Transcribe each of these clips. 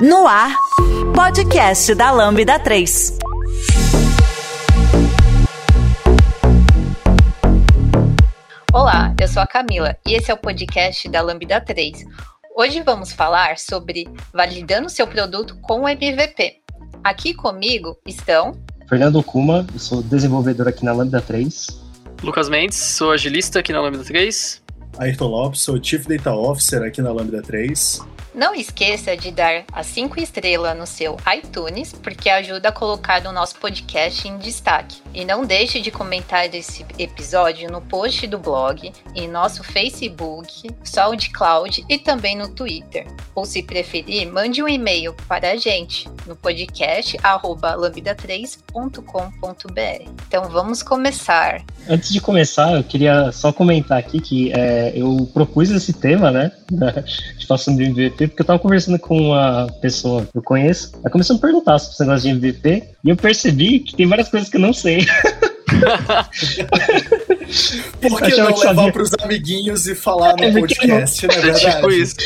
No ar, podcast da Lambda 3. Olá, eu sou a Camila e esse é o podcast da Lambda 3. Hoje vamos falar sobre validando seu produto com o MVP. Aqui comigo estão Fernando Kuma, eu sou desenvolvedor aqui na Lambda 3. Lucas Mendes, sou agilista aqui na Lambda 3. Ayrton Lopes, sou Chief Data Officer aqui na Lambda 3. Não esqueça de dar as 5 estrelas no seu iTunes, porque ajuda a colocar o nosso podcast em destaque. E não deixe de comentar esse episódio no post do blog, em nosso Facebook, SoundCloud e também no Twitter. Ou se preferir, mande um e-mail para a gente no podcast lambda3.com.br. Então vamos começar. Antes de começar, eu queria só comentar aqui que é, eu propus esse tema, né? De passando de MVP, porque eu tava conversando com uma pessoa que eu conheço. Ela começou a me perguntar sobre esse negócio de MVP e eu percebi que tem várias coisas que eu não sei. Por que não levar para os amiguinhos e falar no é podcast, não... não é verdade? Tipo isso.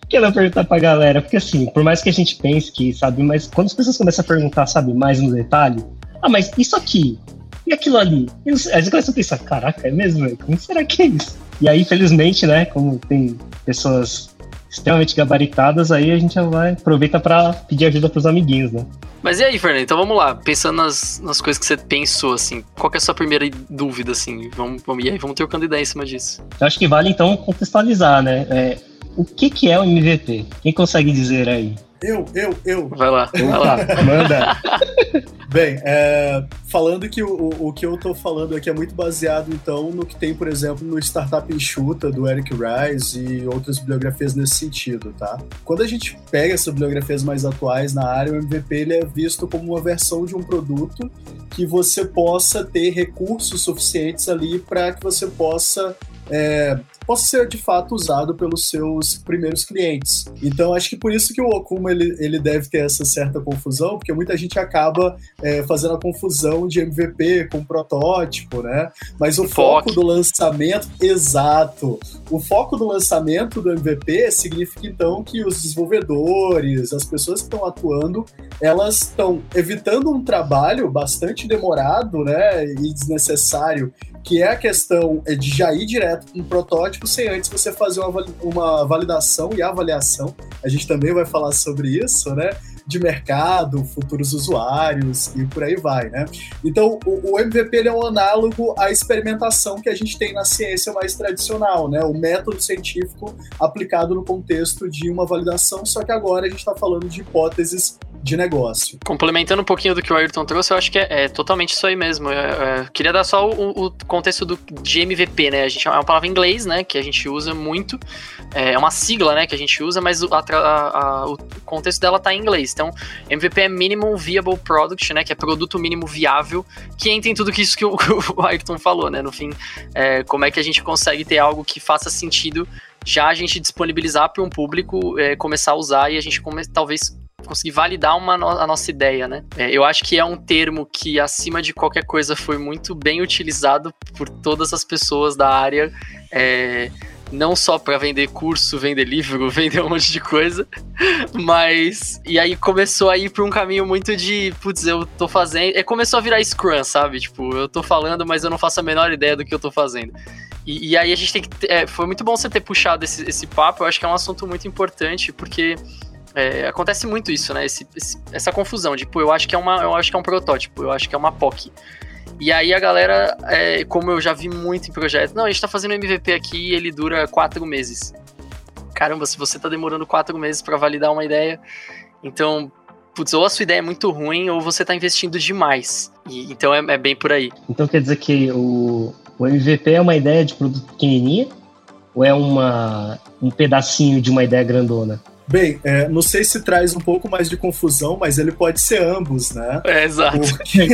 Por que não perguntar pra galera? Porque assim, por mais que a gente pense que sabe, mas quando as pessoas começam a perguntar, sabe, mais no detalhe, ah, mas isso aqui, e aquilo ali? Aí você começa a pensar, caraca, é mesmo? Como será que é isso? E aí, infelizmente, né, como tem pessoas extremamente gabaritadas, aí a gente já vai aproveita para pedir ajuda para os amiguinhos, né? Mas e aí, Fernando? Então vamos lá, pensando nas, nas coisas que você pensou, assim, qual é a sua primeira dúvida, assim? Vamos, vamos, e aí, vamos trocando ideia em cima disso. Eu acho que vale, então, contextualizar, né? É, o que, que é o MVP? Quem consegue dizer aí? Eu, eu, eu. Vai lá, vai lá. Manda. Bem, é, falando que o, o que eu tô falando aqui é muito baseado, então, no que tem, por exemplo, no Startup Enxuta, do Eric Rice e outras bibliografias nesse sentido, tá? Quando a gente pega essas bibliografias mais atuais na área, o MVP ele é visto como uma versão de um produto que você possa ter recursos suficientes ali para que você possa é, possa ser de fato usado pelos seus primeiros clientes. Então, acho que por isso que o Okuma ele, ele deve ter essa certa confusão, porque muita gente acaba é, fazendo a confusão de MVP com protótipo, né? Mas o foco. foco do lançamento, exato. O foco do lançamento do MVP significa então que os desenvolvedores, as pessoas que estão atuando, elas estão evitando um trabalho bastante demorado, né, e desnecessário que é a questão é de já ir direto com um protótipo sem antes você fazer uma, uma validação e avaliação. A gente também vai falar sobre isso, né? De mercado, futuros usuários e por aí vai, né? Então, o, o MVP é um análogo à experimentação que a gente tem na ciência mais tradicional, né? O método científico aplicado no contexto de uma validação, só que agora a gente está falando de hipóteses de negócio. Complementando um pouquinho do que o Ayrton trouxe, eu acho que é, é totalmente isso aí mesmo. Eu, eu queria dar só o, o, contexto do, de MVP, né? A gente, é uma palavra em inglês, né? Que a gente usa muito. É uma sigla, né? Que a gente usa, mas a, a, a, o contexto dela tá em inglês. Então, MVP é Minimum Viable Product, né? Que é produto mínimo viável, que entra em tudo que isso que o, o Ayrton falou, né? No fim, é, como é que a gente consegue ter algo que faça sentido já a gente disponibilizar para um público é, começar a usar e a gente come, talvez conseguir validar uma a nossa ideia, né? É, eu acho que é um termo que, acima de qualquer coisa, foi muito bem utilizado por todas as pessoas da área. É, não só para vender curso, vender livro, vender um monte de coisa, mas e aí começou a ir para um caminho muito de, putz, eu tô fazendo, é começou a virar Scrum, sabe? Tipo, eu tô falando, mas eu não faço a menor ideia do que eu tô fazendo. E, e aí a gente tem que, é, foi muito bom você ter puxado esse, esse papo, eu acho que é um assunto muito importante, porque é, acontece muito isso, né? Esse, esse, essa confusão de, pô, eu acho que é uma, eu acho que é um protótipo, eu acho que é uma POC. E aí a galera, é, como eu já vi muito em projetos, não, a gente tá fazendo MVP aqui e ele dura quatro meses. Caramba, se você tá demorando quatro meses para validar uma ideia, então, putz, ou a sua ideia é muito ruim ou você tá investindo demais. E, então é, é bem por aí. Então quer dizer que o, o MVP é uma ideia de produto pequenininha? Ou é uma, um pedacinho de uma ideia grandona? Bem, é, não sei se traz um pouco mais de confusão, mas ele pode ser ambos, né? É, exato. Porque,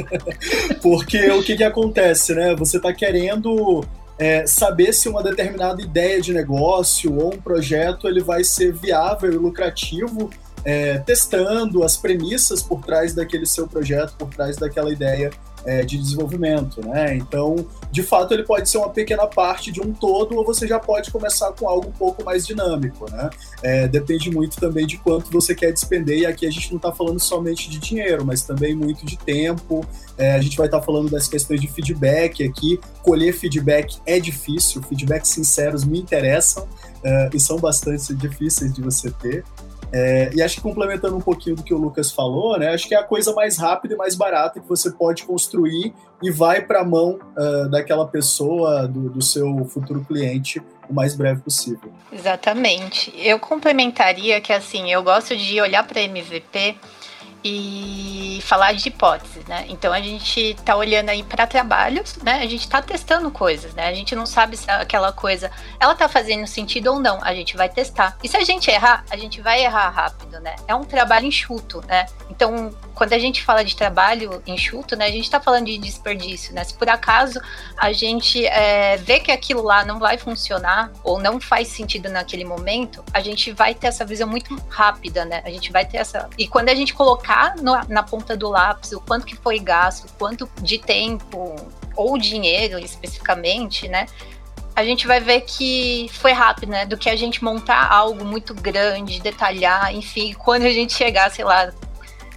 Porque o que, que acontece, né? Você está querendo é, saber se uma determinada ideia de negócio ou um projeto ele vai ser viável e lucrativo é, testando as premissas por trás daquele seu projeto, por trás daquela ideia é, de desenvolvimento, né? Então, de fato, ele pode ser uma pequena parte de um todo, ou você já pode começar com algo um pouco mais dinâmico, né? É, depende muito também de quanto você quer despender, e aqui a gente não está falando somente de dinheiro, mas também muito de tempo. É, a gente vai estar tá falando das questões de feedback aqui. Colher feedback é difícil, feedbacks sinceros me interessam é, e são bastante difíceis de você ter. É, e acho que complementando um pouquinho do que o Lucas falou, né, acho que é a coisa mais rápida e mais barata que você pode construir e vai para a mão uh, daquela pessoa, do, do, seu futuro cliente, o mais breve possível. Exatamente. Eu complementaria que assim, eu gosto de olhar para MVP e falar de hipóteses, né? Então a gente está olhando aí para trabalhos, né? A gente está testando coisas, né? A gente não sabe se aquela coisa ela está fazendo sentido ou não. A gente vai testar. E se a gente errar, a gente vai errar rápido, né? É um trabalho enxuto, né? Então quando a gente fala de trabalho enxuto, né? A gente está falando de desperdício, né? Se por acaso a gente é, vê que aquilo lá não vai funcionar ou não faz sentido naquele momento, a gente vai ter essa visão muito rápida, né? A gente vai ter essa e quando a gente colocar no, na ponta do lápis o quanto que foi gasto, quanto de tempo ou dinheiro especificamente, né? A gente vai ver que foi rápido, né? Do que a gente montar algo muito grande, detalhar, enfim, quando a gente chegar, sei lá,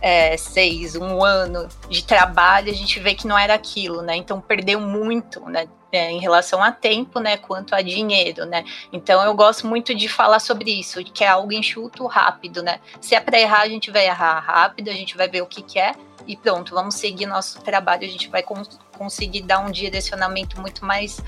é, seis, um ano de trabalho, a gente vê que não era aquilo, né? Então perdeu muito, né? É, em relação a tempo, né, quanto a dinheiro, né? Então eu gosto muito de falar sobre isso, que é algo enxuto, rápido, né? Se é para errar, a gente vai errar rápido, a gente vai ver o que, que é e pronto, vamos seguir nosso trabalho, a gente vai cons conseguir dar um direcionamento muito mais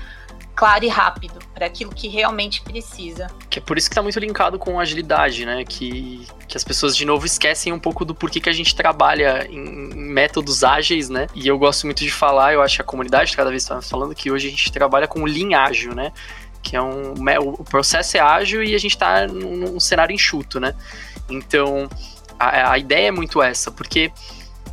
claro e rápido para aquilo que realmente precisa. Que é por isso que está muito linkado com agilidade, né? Que, que as pessoas de novo esquecem um pouco do porquê que a gente trabalha em, métodos ágeis, né? E eu gosto muito de falar, eu acho que a comunidade cada vez está falando que hoje a gente trabalha com Lean ágil, né? Que é um o processo é ágil e a gente está num, num cenário enxuto, né? Então a, a ideia é muito essa, porque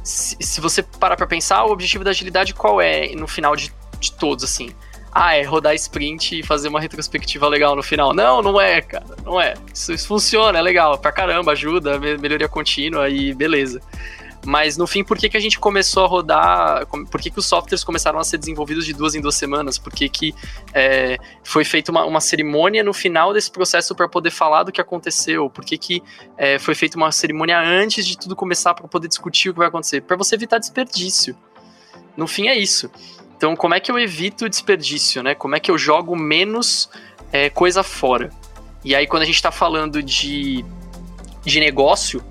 se, se você parar para pensar, o objetivo da agilidade qual é no final de, de todos, assim? Ah, é rodar sprint e fazer uma retrospectiva legal no final. Não, não é, cara, não é. Isso, isso funciona, é legal pra caramba, ajuda, melhoria contínua e beleza. Mas no fim, por que, que a gente começou a rodar? Por que, que os softwares começaram a ser desenvolvidos de duas em duas semanas? Por que, que é, foi feita uma, uma, cerimônia no final desse processo para poder falar do que aconteceu? Por que, que é, foi feita uma cerimônia antes de tudo começar para poder discutir o que vai acontecer? Para você evitar desperdício. No fim, é isso. Então, como é que eu evito desperdício, né? Como é que eu jogo menos é, coisa fora? E aí, quando a gente está falando de, de negócio,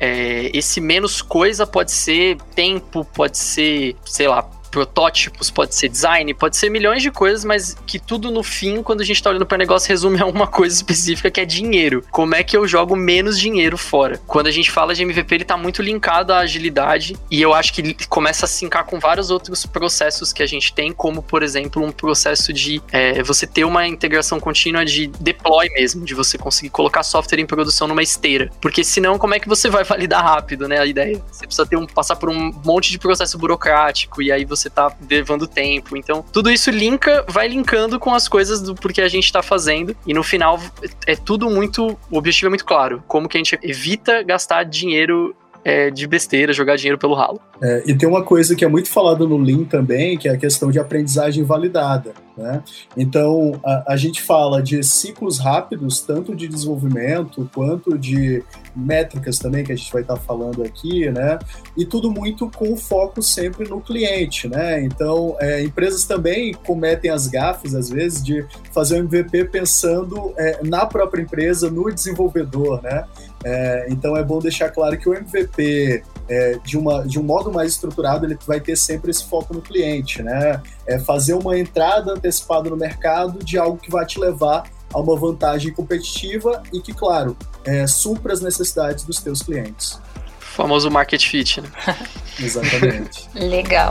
é, esse menos coisa pode ser tempo, pode ser, sei lá, protótipos, pode ser design, pode ser milhões de coisas, mas que tudo no fim, quando a gente tá olhando para negócio, resume a uma coisa específica que é dinheiro. Como é que eu jogo menos dinheiro fora? Quando a gente fala de MVP, ele tá muito linkado à agilidade e eu acho que começa a sincar com vários outros processos que a gente tem, como por exemplo um processo de é, você ter uma integração contínua de deploy mesmo, de você conseguir colocar software em produção numa esteira. Porque senão, como é que você vai validar rápido, né? A ideia. Você precisa ter um, passar por um monte de processo burocrático e aí você você tá levando tempo. Então, tudo isso linka, vai linkando com as coisas do porquê a gente tá fazendo. E no final é tudo muito. O objetivo é muito claro. Como que a gente evita gastar dinheiro é, de besteira, jogar dinheiro pelo ralo. É, e tem uma coisa que é muito falada no Lean também, que é a questão de aprendizagem validada. Né? Então, a, a, gente fala de ciclos rápidos, tanto de desenvolvimento quanto de métricas também, que a gente vai estar falando aqui, né? e tudo muito com foco sempre no cliente. Né? Então, é, empresas também cometem as gafes, às vezes, de fazer o MVP pensando é, na própria empresa, no desenvolvedor. Né? É, então, é bom deixar claro que o MVP é, de, uma, de um modo mais estruturado, ele vai ter sempre esse foco no cliente, né? É fazer uma entrada antecipada no mercado de algo que vai te levar a uma vantagem competitiva e que, claro, é, supra as necessidades dos teus clientes. O famoso market fit, né? Exatamente. Legal.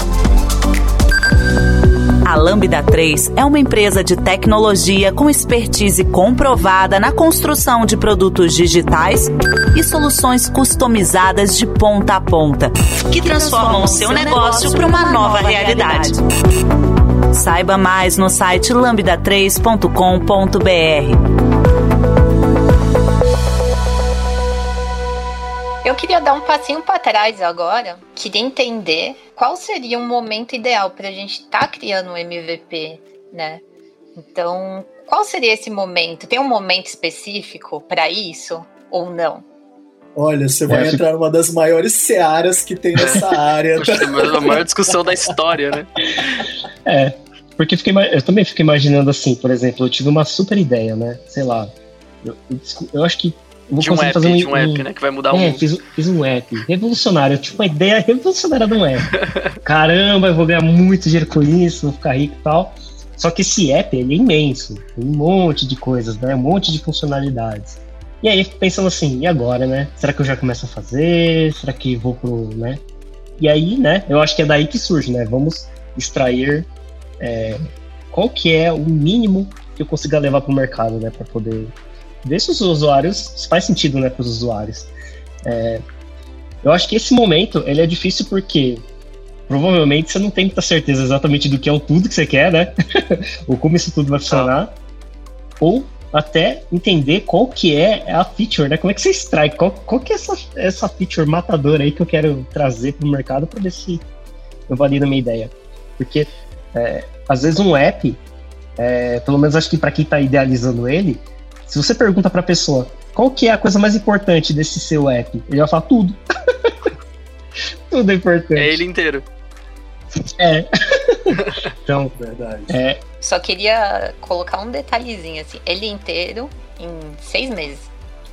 A Lambda 3 é uma empresa de tecnologia com expertise comprovada na construção de produtos digitais e soluções customizadas de ponta a ponta, que transformam o seu negócio para uma nova realidade. Saiba mais no site lambda3.com.br. queria dar um passinho para trás agora. Queria entender qual seria um momento ideal para a gente estar tá criando um MVP, né? Então, qual seria esse momento? Tem um momento específico para isso ou não? Olha, você vai é, entrar numa das maiores searas que tem nessa área. Tá? a maior discussão da história, né? É, porque fiquei, eu também fico imaginando assim, por exemplo, eu tive uma super ideia, né? Sei lá. Eu, eu acho que. Vou de um app, fazer um, de um app, né? Que vai mudar o é, mundo. Fiz, fiz um app revolucionário. Eu tive uma ideia revolucionária de um app. Caramba, eu vou ganhar muito dinheiro com isso, vou ficar rico e tal. Só que esse app ele é imenso, tem um monte de coisas, né? Um monte de funcionalidades. E aí fico pensando assim, e agora, né? Será que eu já começo a fazer? Será que vou pro, né? E aí, né? Eu acho que é daí que surge, né? Vamos extrair é, qual que é o mínimo que eu consiga levar para o mercado, né? Para poder ver se os usuários se faz sentido, né? Para os usuários. É, eu acho que esse momento ele é difícil porque provavelmente você não tem muita certeza exatamente do que é o tudo que você quer, né? Ou como isso tudo vai funcionar. Ou até entender qual que é a feature, né? Como é que você extrai? Qual, qual que é essa, essa feature matadora aí que eu quero trazer para o mercado para ver se eu valido a minha ideia. Porque é, às vezes um app, é, pelo menos acho que para quem está idealizando ele, se você pergunta para a pessoa qual que é a coisa mais importante desse seu app, ele vai falar tudo. tudo é importante. É ele inteiro. É. então, verdade. É, só queria colocar um detalhezinho assim. Ele inteiro em seis meses.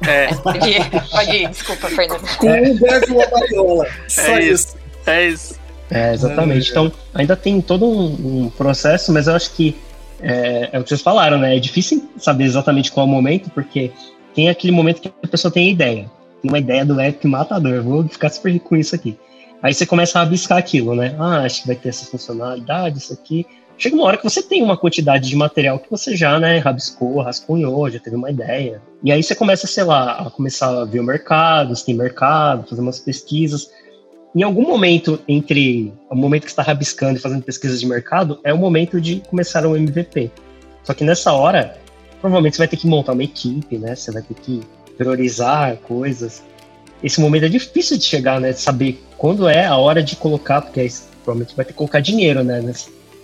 É. Pode, pode ir, desculpa, Fernando. Com um breve uma variola. Só é isso. É isso. É, exatamente. Então, ainda tem todo um, um processo, mas eu acho que é, é, o que vocês falaram, né? É difícil saber exatamente qual é o momento, porque tem aquele momento que a pessoa tem a ideia. Tem uma ideia do app matador. Vou ficar super rico com isso aqui. Aí você começa a rabiscar aquilo, né? Ah, acho que vai ter essa funcionalidade, isso aqui. Chega uma hora que você tem uma quantidade de material que você já, né, rabiscou, rascunhou, já teve uma ideia. E aí você começa, sei lá, a começar a ver o mercado, se tem mercado, fazer umas pesquisas. Em algum momento entre o momento que está rabiscando e fazendo pesquisas de mercado, é o momento de começar um MVP. Só que nessa hora, provavelmente você vai ter que montar uma equipe, né? Você vai ter que priorizar coisas. Esse momento é difícil de chegar, né? De saber quando é a hora de colocar, porque aí, provavelmente vai ter que colocar dinheiro, né?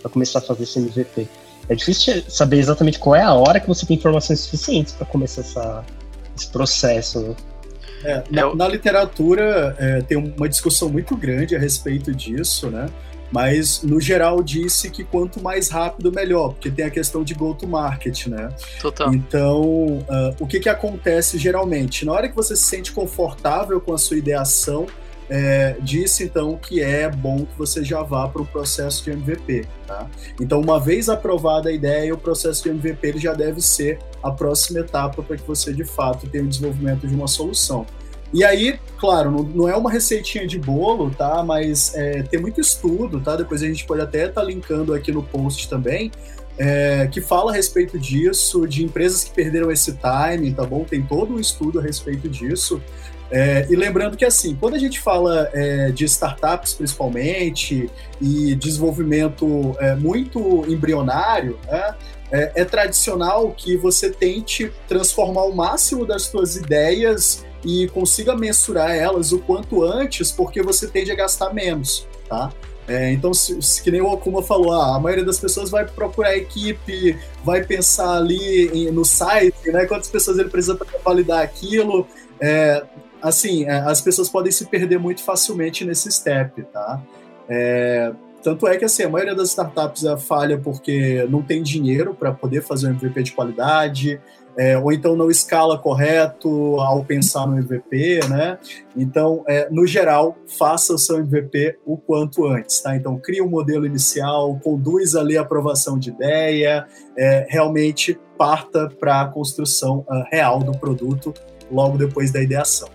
para começar a fazer esse MVP. É difícil saber exatamente qual é a hora que você tem informações suficientes para começar essa, esse processo. Né? É, na, na, literatura é, tem uma discussão muito grande a respeito disso, né? Mas no geral disse que quanto mais rápido melhor, porque tem a questão de go to market, né? Total. Então, uh, o que que acontece geralmente? Na hora que você se sente confortável com a sua ideação, é, disse então que é bom que você já vá para o processo de MVP. Tá? Então, uma vez aprovada a ideia, o processo de MVP ele já deve ser a próxima etapa para que você de fato tenha o desenvolvimento de uma solução. E aí, claro, não, não, é uma receitinha de bolo, tá? Mas é, tem muito estudo, tá? Depois a gente pode até estar tá linkando aqui no post também, é, que fala a respeito disso, de empresas que perderam esse time, tá bom? Tem todo um estudo a respeito disso. É, e lembrando que, assim, quando a gente fala é, de startups, principalmente, e desenvolvimento é, muito embrionário, né, é, é, tradicional que você tente transformar o máximo das suas ideias e consiga mensurar elas o quanto antes, porque você tende a gastar menos, tá? É, então, se, se, que nem o Okuma falou, ah, a maioria das pessoas vai procurar equipe, vai pensar ali em, no site, né? Quantas pessoas ele precisa para validar aquilo. É, assim, é, as pessoas podem se perder muito facilmente nesse step, tá? É, tanto é que assim, a maioria das startups é falha porque não tem dinheiro para poder fazer um MVP de qualidade, é, ou então não escala correto ao pensar no MVP, né? Então, é, no geral, faça o seu MVP o quanto antes, tá? Então, cria um modelo inicial, conduz ali a aprovação de ideia, é, realmente parta para a construção uh, real do produto logo depois da ideação.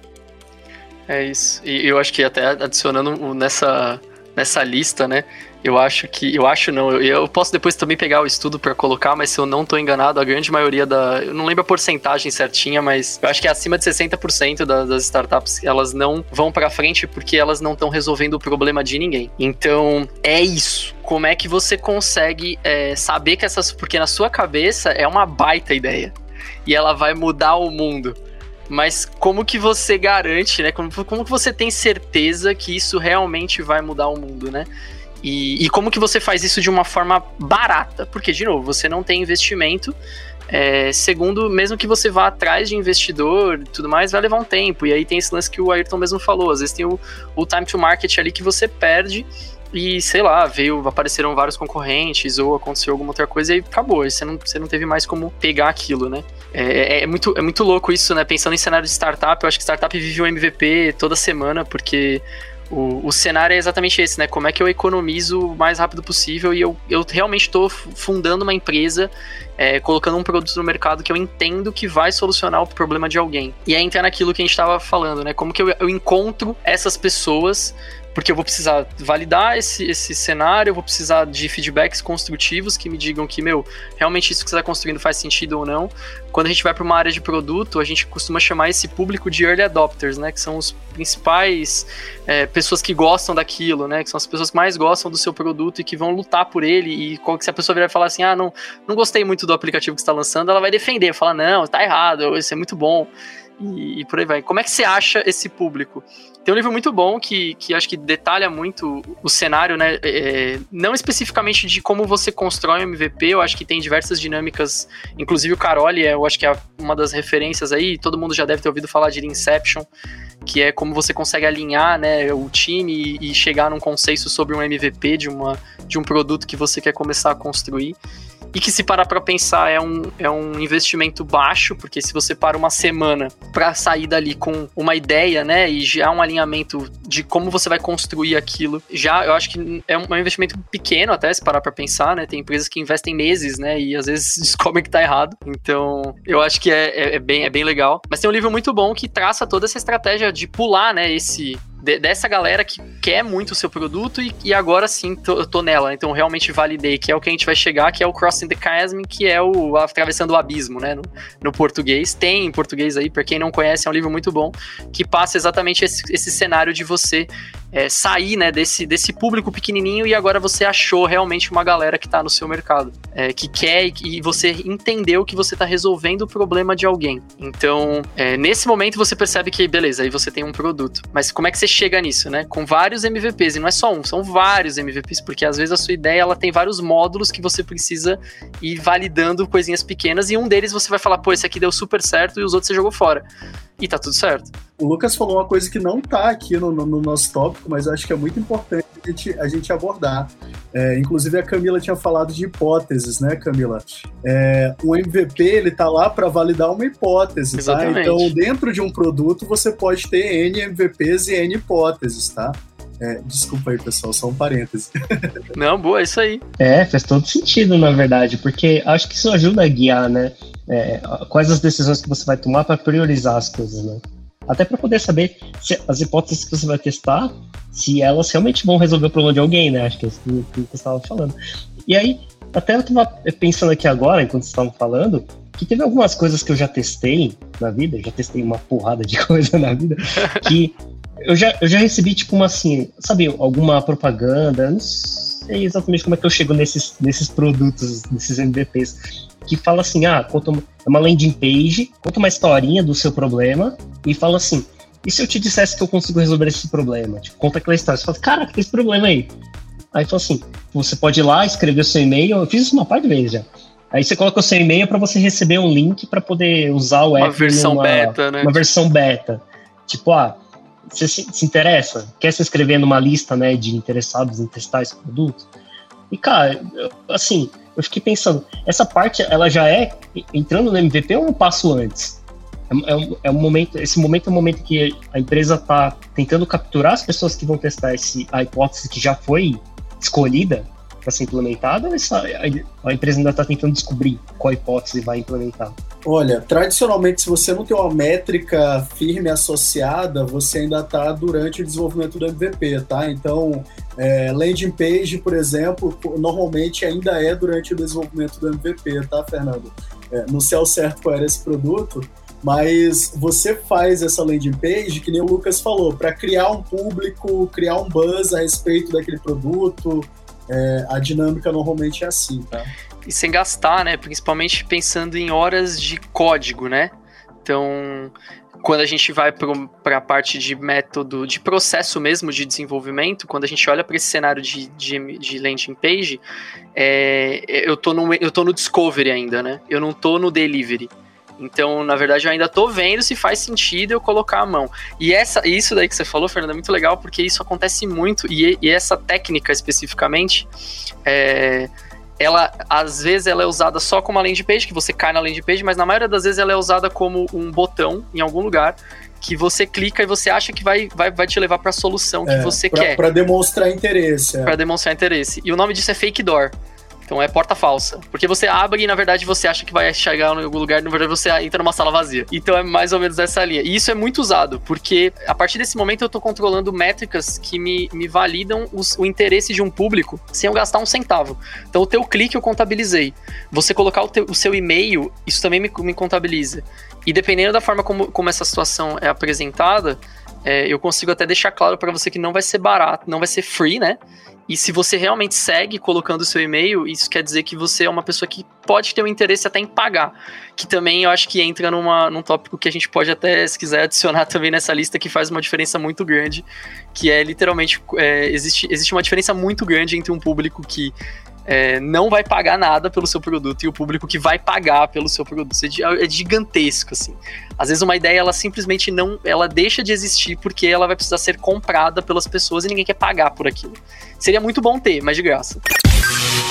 É isso. E eu acho que até adicionando nessa, nessa lista, né? Eu acho que. Eu acho não. Eu, eu posso depois também pegar o estudo para colocar, mas se eu não estou enganado, a grande maioria da. Eu não lembro a porcentagem certinha, mas eu acho que é acima de 60% das, das startups elas não vão para frente porque elas não estão resolvendo o problema de ninguém. Então, é isso. Como é que você consegue é, saber que essas. Porque na sua cabeça é uma baita ideia. E ela vai mudar o mundo. Mas como que você garante, né? Como, como que você tem certeza que isso realmente vai mudar o mundo, né? E, e como que você faz isso de uma forma barata? Porque, de novo, você não tem investimento. É, segundo, mesmo que você vá atrás de investidor e tudo mais, vai levar um tempo. E aí tem esse lance que o Ayrton mesmo falou. Às vezes tem o, o time to market ali que você perde e sei lá, veio, apareceram vários concorrentes ou aconteceu alguma outra coisa e acabou. Você não, você não teve mais como pegar aquilo, né? É, é, é, muito, é muito louco isso, né? Pensando em cenário de startup, eu acho que startup vive um MVP toda semana, porque o, o cenário é exatamente esse, né? Como é que eu economizo o mais rápido possível e eu, eu realmente estou fundando uma empresa, é, colocando um produto no mercado que eu entendo que vai solucionar o problema de alguém. E aí entra naquilo que a gente estava falando, né? Como que eu, eu encontro essas pessoas porque eu vou precisar validar esse, esse cenário, eu vou precisar de feedbacks construtivos que me digam que, meu, realmente isso que você está construindo faz sentido ou não. Quando a gente vai para uma área de produto, a gente costuma chamar esse público de early adopters, né? Que são os principais é, pessoas que gostam daquilo, né? Que são as pessoas que mais gostam do seu produto e que vão lutar por ele. E se a pessoa virar e falar assim, ah, não, não gostei muito do aplicativo que está lançando, ela vai defender, falar, não, tá errado, isso é muito bom. E, e, por aí vai. Como é que você acha esse público? Tem um livro muito bom que, que acho que detalha muito o cenário, né? É, não especificamente de como você constrói um MVP, eu acho que tem diversas dinâmicas, inclusive o Caroli, é, eu acho que é uma das referências aí, todo mundo já deve ter ouvido falar de Inception, que é como você consegue alinhar né, o time e, e chegar num consenso sobre um MVP de, uma, de um produto que você quer começar a construir e que se parar para pensar é um, é um investimento baixo, porque se você para uma semana para sair dali com uma ideia, né, e já um alinhamento de como você vai construir aquilo, já eu acho que é um, é um investimento pequeno até se parar para pensar, né, tem empresas que investem meses, né, e às vezes descobrem que tá errado, então eu acho que é, é, é bem, é bem legal. Mas tem um livro muito bom que traça toda essa estratégia de pular, né, esse de, dessa galera que quer muito o seu produto e, e agora sim tô, tô nela. Então realmente validei, que é o que a gente vai chegar, que é o Crossing the Chasm, que é o Atravessando o Abismo, né? No, no português. Tem em português aí, para quem não conhece, é um livro muito bom, que passa exatamente esse, esse cenário de você é, sair né, desse, desse público pequenininho e agora você achou realmente uma galera que está no seu mercado, é, que quer e, você entendeu que você está resolvendo o problema de alguém. Então, é, nesse momento você percebe que, beleza, aí você tem um produto. Mas como é que você chega nisso, né? Com vários MVPs, e não é só um, são vários MVPs, porque às vezes a sua ideia ela tem vários módulos que você precisa ir validando coisinhas pequenas, e um deles você vai falar, pô, esse aqui deu super certo, e os outros você jogou fora e tá tudo certo. O Lucas falou uma coisa que não tá aqui no, no, no nosso tópico, mas acho que é muito importante a gente, a gente abordar. É, inclusive a Camila tinha falado de hipóteses, né, Camila? É, o MVP ele tá lá para validar uma hipótese, tá? Então, dentro de um produto você pode ter N MVPs e N hipóteses, tá? É, desculpa aí, pessoal, só um parêntese. Não, boa, é isso aí. É, faz todo sentido, na verdade, porque acho que isso ajuda a guiar, né? É, quais as decisões que você vai tomar para priorizar as coisas, né? Até para poder saber se as hipóteses que você vai testar, se elas realmente vão resolver o problema de alguém, né? Acho que é isso que você estava falando. E aí, até eu estava pensando aqui agora, enquanto vocês estavam falando, que teve algumas coisas que eu já testei na vida, já testei uma porrada de coisa na vida, que eu já, eu já recebi, tipo, uma assim, sabe, alguma propaganda, não sei exatamente como é que eu chego nesses, nesses produtos, nesses MVPs, que fala assim, ah, conta uma, é uma landing page, conta uma historinha do seu problema e fala assim, e se eu te dissesse que eu consigo resolver esse problema? Tipo, conta aquela história. Você fala, cara, tem esse problema aí. Aí fala assim, você pode ir lá, escrever o seu e-mail, eu fiz isso uma parte de vezes já. Aí você coloca o seu e-mail para você receber um link para poder usar o app. Uma versão numa, beta, né? Uma versão beta. Tipo, ah, você se, interessa? Quer se inscrever numa lista né, de interessados em testar esse produto? E, cara, eu, assim, eu fiquei pensando, essa parte, ela já é, entrando no MVP um passo antes? É, é, um, é um momento, esse momento é um momento que a empresa está tentando capturar as pessoas que vão testar esse, a hipótese que já foi escolhida para ser implementada ou essa, a, a empresa ainda está tentando descobrir qual hipótese vai implementar? Olha, tradicionalmente, se você não tem uma métrica firme associada, você ainda está durante o desenvolvimento do MVP, tá? Então, é, landing page, por exemplo, normalmente ainda é durante o desenvolvimento do MVP, tá, Fernando? É, não sei ao certo qual era esse produto, mas você faz essa landing page, que nem o Lucas falou, para criar um público, criar um buzz a respeito daquele produto, é, a dinâmica normalmente é assim, tá? E sem gastar, né? Principalmente pensando em horas de código, né? Então, quando a gente vai para a parte de método, de processo mesmo de desenvolvimento, quando a gente olha para esse cenário de, de, de landing page, é, eu, tô no, eu tô no discovery ainda, né? Eu não tô no delivery. Então, na verdade, eu ainda tô vendo se faz sentido eu colocar a mão. E essa, isso daí que você falou, Fernanda, é muito legal, porque isso acontece muito, e, e essa técnica especificamente, é, ela às vezes ela é usada só como uma landing page, que você cai na landing page, mas na maioria das vezes ela é usada como um botão em algum lugar que você clica e você acha que vai, vai, vai te levar para a solução que é, você pra, quer. Para demonstrar interesse. É. Para demonstrar interesse. E o nome disso é fake door. Então é porta falsa. Porque você abre e na verdade você acha que vai chegar em algum lugar, na verdade você entra numa sala vazia. Então é mais ou menos dessa linha. E isso é muito usado, porque a partir desse momento eu tô controlando métricas que me, me validam os, o interesse de um público sem eu gastar um centavo. Então o teu clique eu contabilizei. Você colocar o, teu, o seu e-mail, isso também me, me contabiliza. E dependendo da forma como, como essa situação é apresentada, é, eu consigo até deixar claro para você que não vai ser barato, não vai ser free, né? E se você realmente segue colocando o seu e-mail, isso quer dizer que você é uma pessoa que pode ter um interesse até em pagar. Que também eu acho que entra numa, num tópico que a gente pode até, se quiser, adicionar também nessa lista, que faz uma diferença muito grande. Que é literalmente. É, existe, existe uma diferença muito grande entre um público que é, não vai pagar nada pelo seu produto e o público que vai pagar pelo seu produto. É, é gigantesco, assim. Às vezes uma ideia, ela simplesmente não, ela deixa de existir porque ela vai precisar ser comprada pelas pessoas e ninguém quer pagar por aquilo. Seria muito bom ter, mas de graça.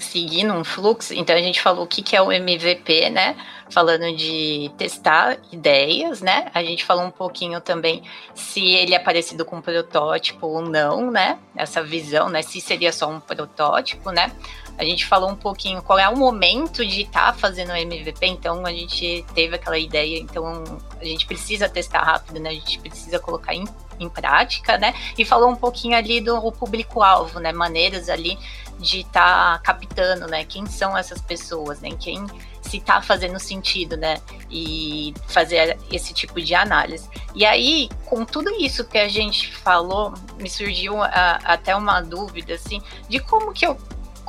seguir num fluxo, então a gente falou o que, que é o MVP, né? Falando de testar ideias, né? A gente falou um pouquinho também se ele é parecido com um protótipo ou não, né? Essa visão, né? Se seria só um protótipo, né? A gente falou um pouquinho qual é o momento de estar tá fazendo o MVP, então a gente teve aquela ideia, então a gente precisa testar rápido, né? A gente precisa colocar em, em prática, né? E falou um pouquinho ali do público-alvo, né? Maneiras ali de estar tá captando, né? Quem são essas pessoas, né? Quem se está fazendo sentido, né? E fazer esse tipo de análise. E aí, com tudo isso que a gente falou, me surgiu a, até uma dúvida, assim, de como que eu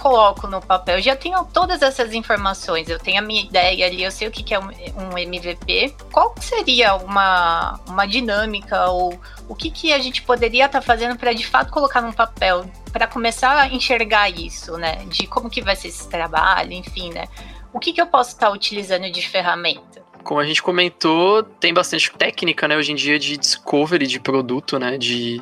coloco no papel. Eu já tenho todas essas informações, eu tenho a minha ideia ali, eu sei o que, que é um, um MVP. Qual seria uma, uma dinâmica ou o que, que a gente poderia estar tá fazendo para de fato colocar num papel, para começar a enxergar isso, né? De como que vai ser esse trabalho, enfim, né? O que, que eu posso estar tá utilizando de ferramenta? Como a gente comentou, tem bastante técnica, né, hoje em dia de discovery de produto, né, de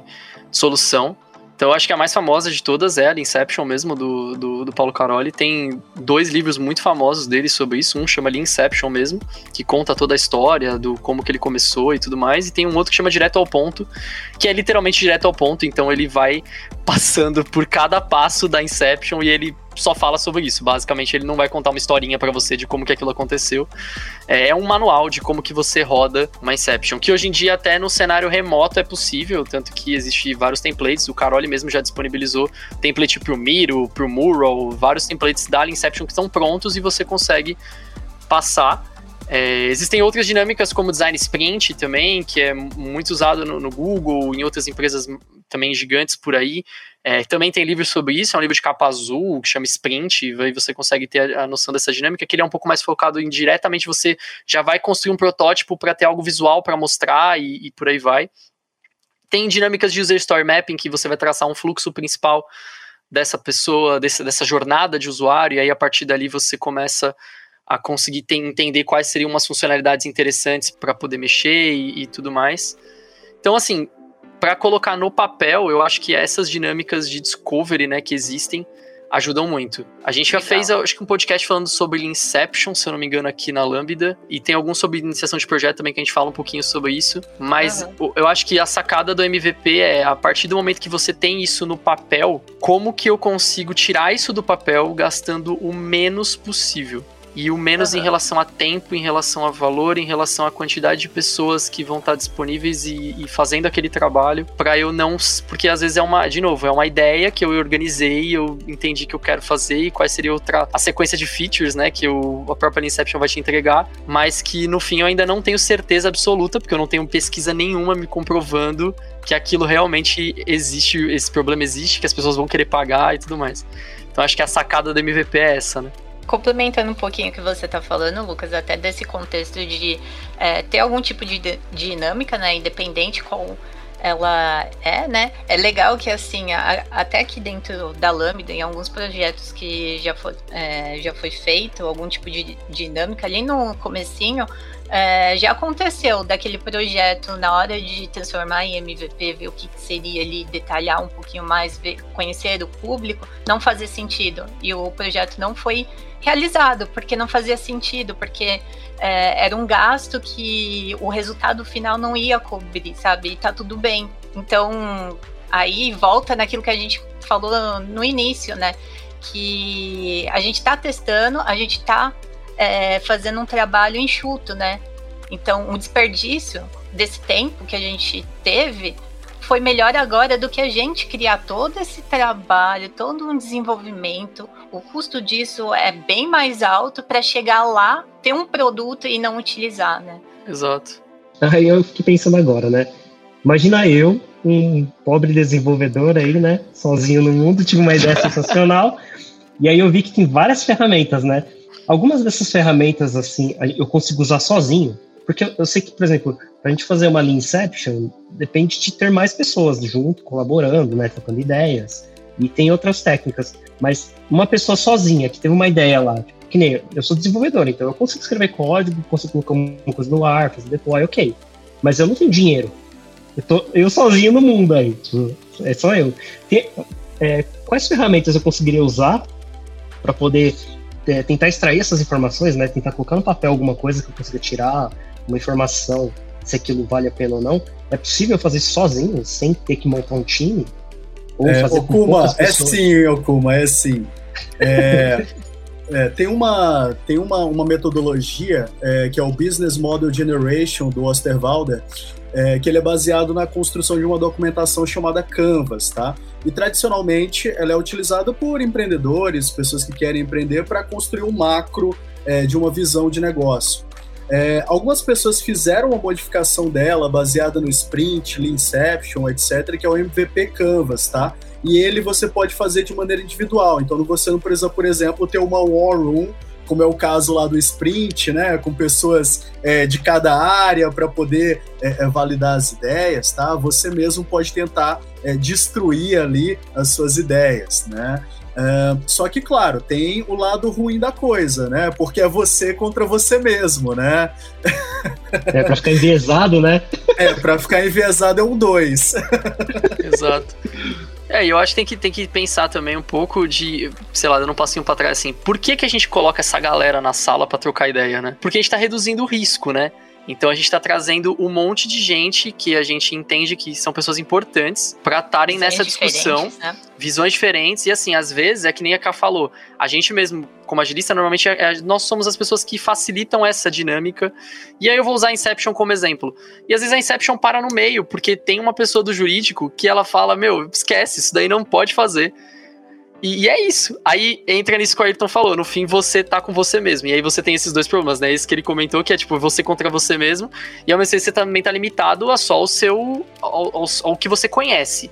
solução. Então acho que a mais famosa de todas é a Inception mesmo, do, do, do, Paulo Caroli. Tem dois livros muito famosos dele sobre isso. Um chama Inception mesmo, que conta toda a história do como que ele começou e tudo mais. E tem um outro que chama Direto ao Ponto, que é literalmente direto ao ponto. Então ele vai passando por cada passo da Inception e ele só fala sobre isso. Basicamente, ele não vai contar uma historinha para você de como que aquilo aconteceu. É, é um manual de como que você roda uma Inception, que hoje em dia até no cenário remoto é possível, tanto que existe vários templates. O Caroli mesmo já disponibilizou template pro Miro, pro Mural, vários templates da Inception que estão prontos e você consegue passar. É, existem outras dinâmicas como design sprint também, que é muito usado no, no Google, em outras empresas também gigantes por aí. É, também tem livros sobre isso, é um livro de capa azul que chama Sprint, e aí você consegue ter a, noção dessa dinâmica, que ele é um pouco mais focado em diretamente você já vai construir um protótipo para ter algo visual para mostrar e, e por aí vai. Tem dinâmicas de user story mapping que você vai traçar um fluxo principal dessa pessoa, desse, dessa jornada de usuário, e aí a partir dali você começa a conseguir ter, entender quais seriam umas funcionalidades interessantes para poder mexer e, e, tudo mais. Então, assim, para colocar no papel, eu acho que essas dinâmicas de discovery, né, que existem, ajudam muito. A gente Legal. já fez, acho que um podcast falando sobre Inception, se eu não me engano, aqui na Lambda, e tem algum sobre iniciação de projeto também que a gente fala um pouquinho sobre isso, mas uhum. eu acho que a sacada do MVP é, a partir do momento que você tem isso no papel, como que eu consigo tirar isso do papel gastando o menos possível? E o menos uhum. em relação a tempo, em relação a valor, em relação à quantidade de pessoas que vão estar disponíveis e, e fazendo aquele trabalho para eu não. Porque às vezes é uma, de novo, é uma ideia que eu organizei, eu entendi que eu quero fazer e quais seria outra, a sequência de features, né, que o, a própria Inception vai te entregar, mas que no fim eu ainda não tenho certeza absoluta, porque eu não tenho pesquisa nenhuma me comprovando que aquilo realmente existe, esse problema existe, que as pessoas vão querer pagar e tudo mais. Então acho que a sacada do MVP é essa, né? Complementando um pouquinho o que você está falando, Lucas, até desse contexto de é, ter algum tipo de dinâmica, né, independente qual ela é, né? É legal que assim, a, até aqui dentro da Lambda, em alguns projetos que já foi, é, já foi feito, algum tipo de dinâmica ali no comecinho, é, já aconteceu daquele projeto na hora de transformar em MVP, ver o que seria ali, detalhar um pouquinho mais, ver, conhecer o público, não fazer sentido. E o projeto não foi realizado, porque não fazia sentido, porque é, era um gasto que o resultado final não ia cobrir, sabe? E tá tudo bem. Então, aí volta naquilo que a gente falou no início, né? Que a gente tá testando, a gente tá é, fazendo um trabalho enxuto, né? Então, o desperdício desse tempo que a gente teve foi melhor agora do que a gente criar todo esse trabalho, todo um desenvolvimento. O custo disso é bem mais alto para chegar lá, ter um produto e não utilizar, né? Exato. Aí eu fiquei pensando agora, né? Imagina eu, um pobre desenvolvedor aí, né? Sozinho no mundo, tive uma ideia sensacional. E aí eu vi que tem várias ferramentas, né? Algumas dessas ferramentas, assim, eu consigo usar sozinho. Porque eu sei que, por exemplo, para a gente fazer uma Lean Inception, depende de ter mais pessoas junto, colaborando, né, trocando ideias. E tem outras técnicas. Mas uma pessoa sozinha que teve uma ideia lá, tipo, que nem eu, eu sou desenvolvedor, então eu consigo escrever código, consigo colocar uma coisa no ar, fazer deploy, ok. Mas eu não tenho dinheiro. Eu, tô, eu sozinho no mundo aí. Tipo, é só eu. Tem, é, quais ferramentas eu conseguiria usar para poder é, tentar extrair essas informações, né? Tentar colocar no papel alguma coisa que eu consiga tirar, uma informação se aquilo vale a pena ou não. É possível fazer isso sozinho, sem ter que montar um time? Ou é, fazer Okuma, é sim, Okuma, é sim. É, é, tem uma, tem uma, uma metodologia é, que é o Business Model Generation do Osterwalder, é, que ele é baseado na construção de uma documentação chamada Canvas, tá? E tradicionalmente ela é utilizada por empreendedores, pessoas que querem empreender para construir um macro é, de uma visão de negócio. É, algumas pessoas fizeram uma modificação dela baseada no Sprint, Leanception, etc., que é o MVP Canvas, tá? E ele você pode fazer de maneira individual. Então você não precisa, por exemplo, ter uma War Room, como é o caso lá do Sprint, né? Com pessoas é, de cada área para poder é, é, validar as ideias, tá? Você mesmo pode tentar é, destruir ali as suas ideias, né? É, só que, claro, tem o lado ruim da coisa, né? Porque é você contra você mesmo, né? É pra ficar enviesado, né? É, pra ficar enviesado é um dois. Exato. É, eu acho que tem que, tem que pensar também um pouco de, sei lá, dando um passinho pra trás assim, por que, que a gente coloca essa galera na sala para trocar ideia, né? Porque a gente tá reduzindo o risco, né? Então a gente está trazendo um monte de gente que a gente entende que são pessoas importantes para estarem nessa discussão, né? visões diferentes e assim, às vezes é que nem a Ká falou, a gente mesmo, como agilista, normalmente é, é, nós somos as pessoas que facilitam essa dinâmica. E aí eu vou usar a Inception como exemplo. E às vezes a Inception para no meio, porque tem uma pessoa do jurídico que ela fala: "Meu, esquece, isso daí não pode fazer". E, e, é isso. Aí entra nisso que o Ayrton falou. No fim, você tá com você mesmo. E aí você tem esses dois problemas, né? Esse que ele comentou, que é tipo, você contra você mesmo. E ao mesmo tempo você também tá limitado a só o seu. ao, ao, ao que você conhece.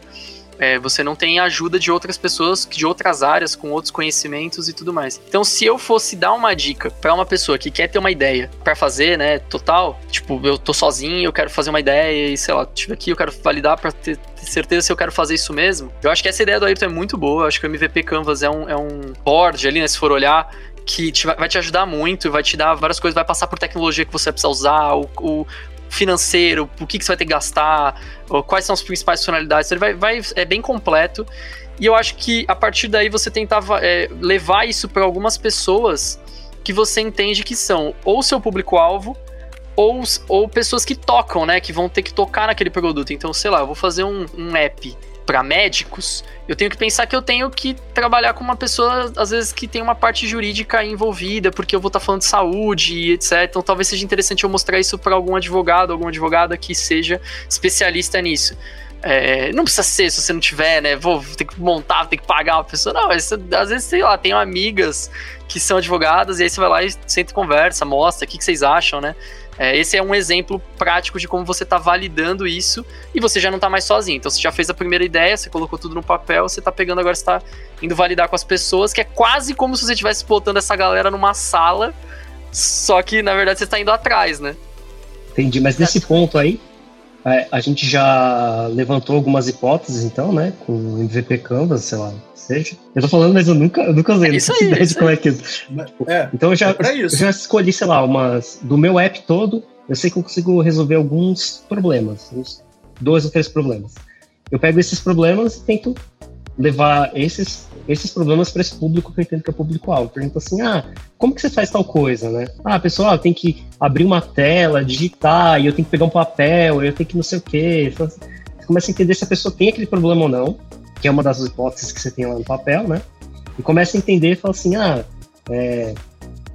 É, você não tem ajuda de outras pessoas de outras áreas, com outros conhecimentos e tudo mais. Então, se eu fosse dar uma dica para uma pessoa que quer ter uma ideia para fazer, né, total, tipo, eu tô sozinho, eu quero fazer uma ideia e sei lá, tive aqui, eu quero validar para ter, certeza se eu quero fazer isso mesmo. Eu acho que essa ideia do Ayrton é muito boa. Eu acho que o MVP Canvas é um, é um board ali, né, se for olhar, que te, vai te ajudar muito, vai te dar várias coisas, vai passar por tecnologia que você precisa usar, o, o, financeiro, o que, que você vai ter que gastar, quais são as principais funcionalidades. Ele vai, vai, é bem completo. E eu acho que a partir daí você tentava é, levar isso para algumas pessoas que você entende que são ou seu público-alvo ou, ou pessoas que tocam, né? Que vão ter que tocar naquele produto. Então, sei lá, eu vou fazer um, um app para médicos, eu tenho que pensar que eu tenho que trabalhar com uma pessoa, às vezes, que tem uma parte jurídica envolvida, porque eu vou estar tá falando de saúde e etc. Então talvez seja interessante eu mostrar isso para algum advogado, alguma advogada que seja especialista nisso. É, não precisa ser se você não tiver, né? Vou ter que montar, ter que pagar uma pessoa. Não, às vezes, sei lá, tenho amigas que são advogadas, e aí você vai lá e senta e conversa, mostra o que, que vocês acham, né? É, esse é um exemplo prático de como você está validando isso e você já não está mais sozinho. Então você já fez a primeira ideia, você colocou tudo no papel, você está pegando agora, está indo validar com as pessoas, que é quase como se você estivesse botando essa galera numa sala, só que na verdade você está indo atrás, né? Entendi, mas nesse ponto aí, é, a gente já levantou algumas hipóteses, então, né? Com o MVP Canvas, sei lá, seja. Eu tô falando, mas eu nunca, eu nunca usei, é isso aí, ideia de como é que é. Então eu já, é eu já escolhi, sei lá, umas. Do meu app todo, eu sei que eu consigo resolver alguns problemas. Uns dois ou três problemas. Eu pego esses problemas e tento levar esses, esses problemas para esse público que eu entendo que é público-alvo. Pergunta assim, ah, como que você faz tal coisa, né? Ah, pessoal, tem que abrir uma tela, digitar, e eu tenho que pegar um papel, eu tenho que não sei o quê. Você começa a entender se a pessoa tem aquele problema ou não que é uma das hipóteses que você tem lá no papel, né? E começa a entender e fala assim, ah, é,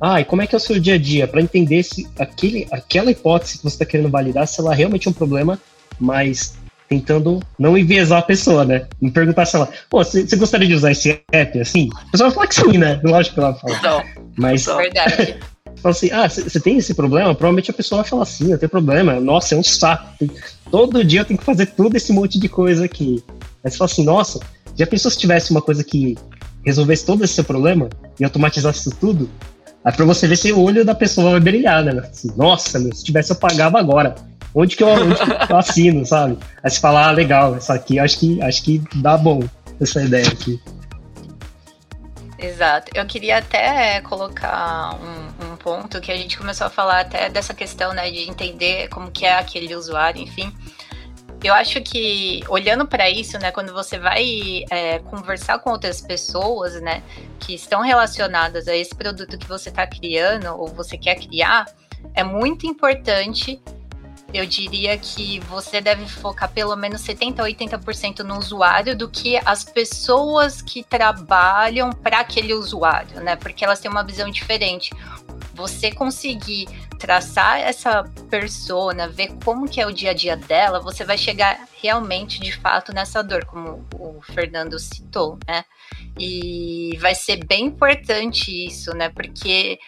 ah, e como é que é o seu dia a dia? Para entender se aquele, aquela hipótese que você está querendo validar, se ela realmente é um problema, mas tentando não enviesar a pessoa, né? Me perguntar se ela, pô, você, gostaria de usar esse app assim? A pessoa vai falar que sim, né? Lógico que ela fala. Não, mas. Não. Verdade. Fala assim, ah, você tem esse problema? Provavelmente a pessoa vai falar assim, eu tenho problema. Nossa, é um saco. Todo dia eu tenho que fazer todo esse monte de coisa aqui. Aí você fala assim, nossa, já pensou se tivesse uma coisa que resolvesse todo esse seu problema e automatizasse isso tudo? Aí pra você ver se o olho da pessoa vai brilhar, né? Assim, nossa, meu, se tivesse eu pagava agora. Onde que eu, onde que eu assino, sabe? Aí você fala, ah, legal, essa aqui acho que, acho que dá bom, essa ideia aqui. Exato. Eu queria até colocar um, um, ponto que a gente começou a falar até dessa questão, né, de entender como que é aquele usuário, enfim. Eu acho que olhando para isso, né, quando você vai é, conversar com outras pessoas, né, que estão relacionadas a esse produto que você está criando ou você quer criar, é muito importante. Eu diria que você deve focar pelo menos 70 a 80% no usuário do que as pessoas que trabalham para aquele usuário, né? Porque elas têm uma visão diferente você conseguir traçar essa persona, ver como que é o dia a dia dela, você vai chegar realmente, de fato, nessa dor, como o Fernando citou, né? E vai ser bem importante isso, né? Porque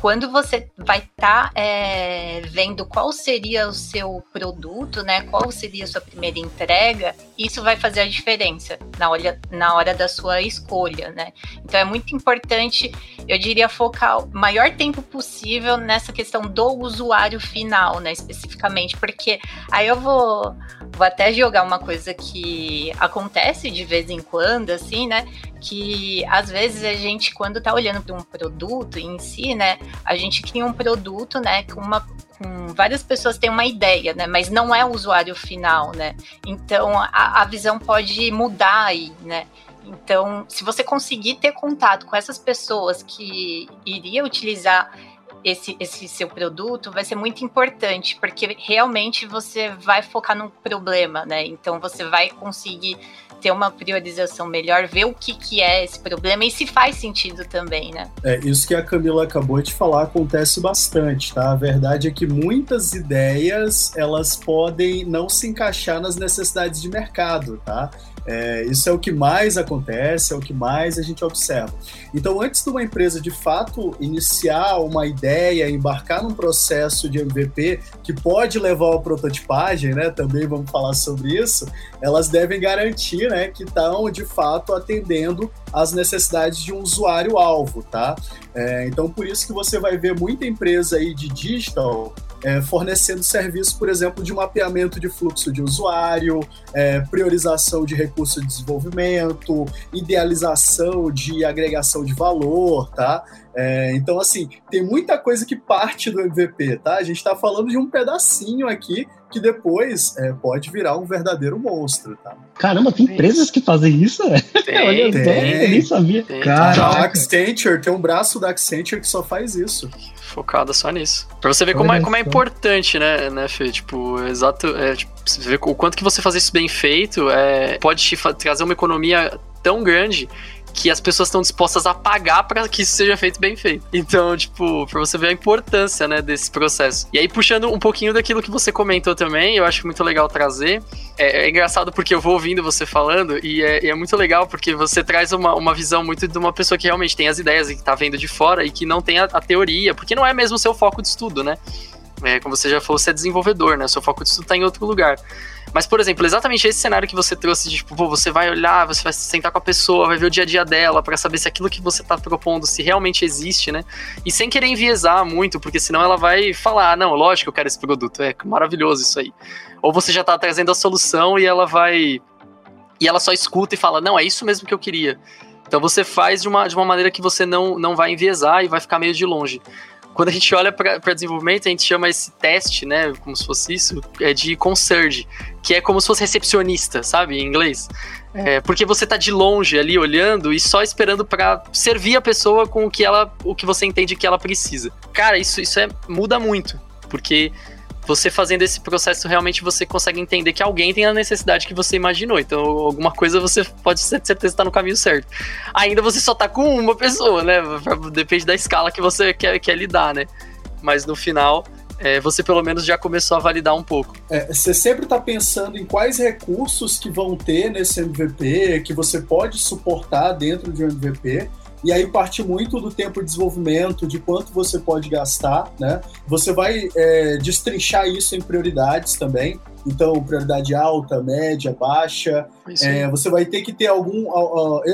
quando você vai estar tá, é, vendo qual seria o seu produto, né? Qual seria a sua primeira entrega, isso vai fazer a diferença na hora, na hora da sua escolha, né? Então é muito importante, eu diria, focar o maior tempo possível nessa questão do usuário final, né? Especificamente, porque aí eu vou, vou até jogar uma coisa que acontece de vez em quando, assim, né? que às vezes a gente, quando está olhando para um produto em si, né, a gente cria um produto, né, com uma com várias pessoas têm uma ideia, né, mas não é o usuário final, né. Então a, a visão pode mudar aí, né. Então, se você conseguir ter contato com essas pessoas que iriam utilizar esse, esse seu produto vai ser muito importante, porque realmente você vai focar no problema, né? Então você vai conseguir ter uma priorização melhor, ver o que, que é esse problema e se faz sentido também, né? É, isso que a Camila acabou de falar acontece bastante, tá? A verdade é que muitas ideias, elas podem não se encaixar nas necessidades de mercado, tá? É, isso é o que mais acontece, é o que mais a gente observa. Então, antes de uma empresa de fato iniciar uma ideia, embarcar num processo de MVP que pode levar à prototipagem, né? Também vamos falar sobre isso. Elas devem garantir, né, que estão de fato atendendo às necessidades de um usuário alvo, tá? É, então, por isso que você vai ver muita empresa aí de digital é, fornecendo serviço, por exemplo, de mapeamento de fluxo de usuário, é, priorização de recursos de desenvolvimento, idealização de agregação de valor, tá? É, então, assim, tem muita coisa que parte do MVP, tá? A gente está falando de um pedacinho aqui que depois é, pode virar um verdadeiro monstro, tá? Caramba, tem empresas que fazem isso? Tem, Olha tem, eu nem sabia. Tem, Cara, a Accenture tem um braço da Accenture que só faz isso. Focada só nisso. Pra você ver como é, como é importante, né, né, Fê? Tipo, exato. É, tipo, você vê o quanto que você fazer isso bem feito é, pode te trazer uma economia tão grande que as pessoas estão dispostas a pagar para que isso seja feito bem feito. Então, tipo, para você ver a importância, né, desse processo. E aí, puxando um pouquinho daquilo que você comentou também, eu acho muito legal trazer. É, é engraçado porque eu vou ouvindo você falando e é, é, muito legal porque você traz uma, uma visão muito de uma pessoa que realmente tem as ideias e que tá vendo de fora e que não tem a, a teoria, porque não é mesmo o seu foco de estudo, né? É, como você já falou, você é desenvolvedor, né? O seu foco de estudo tá em outro lugar. Mas, por exemplo, exatamente esse cenário que você trouxe de, tipo, pô, você vai olhar, você vai sentar com a pessoa, vai ver o dia a dia dela para saber se aquilo que você tá propondo se realmente existe, né? E sem querer enviesar muito, porque senão ela vai falar, ah, não, lógico que eu quero esse produto, é maravilhoso isso aí. Ou você já tá trazendo a solução e ela vai e ela só escuta e fala, não, é isso mesmo que eu queria. Então você faz de uma, de uma maneira que você não, não vai enviesar e vai ficar meio de longe. Quando a gente olha para desenvolvimento, a gente chama esse teste, né, como se fosse isso, é de concierge, que é como se fosse recepcionista, sabe, em inglês. É, porque você tá de longe ali olhando e só esperando para servir a pessoa com o que ela, o que você entende que ela precisa. Cara, isso, isso é, muda muito, porque você fazendo esse processo, realmente você consegue entender que alguém tem a necessidade que você imaginou. Então, alguma coisa você pode ter certeza tá no caminho certo. Ainda você só tá com uma pessoa, né? Depende da escala que você quer, quer lidar, né? Mas no final, é, você pelo menos já começou a validar um pouco. É, você sempre está pensando em quais recursos que vão ter nesse MVP, que você pode suportar dentro de um MVP e aí parte muito do tempo de desenvolvimento, de quanto você pode gastar, né? Você vai é, destrinchar isso em prioridades também. Então, prioridade alta, média, baixa. É, você vai ter que ter algum.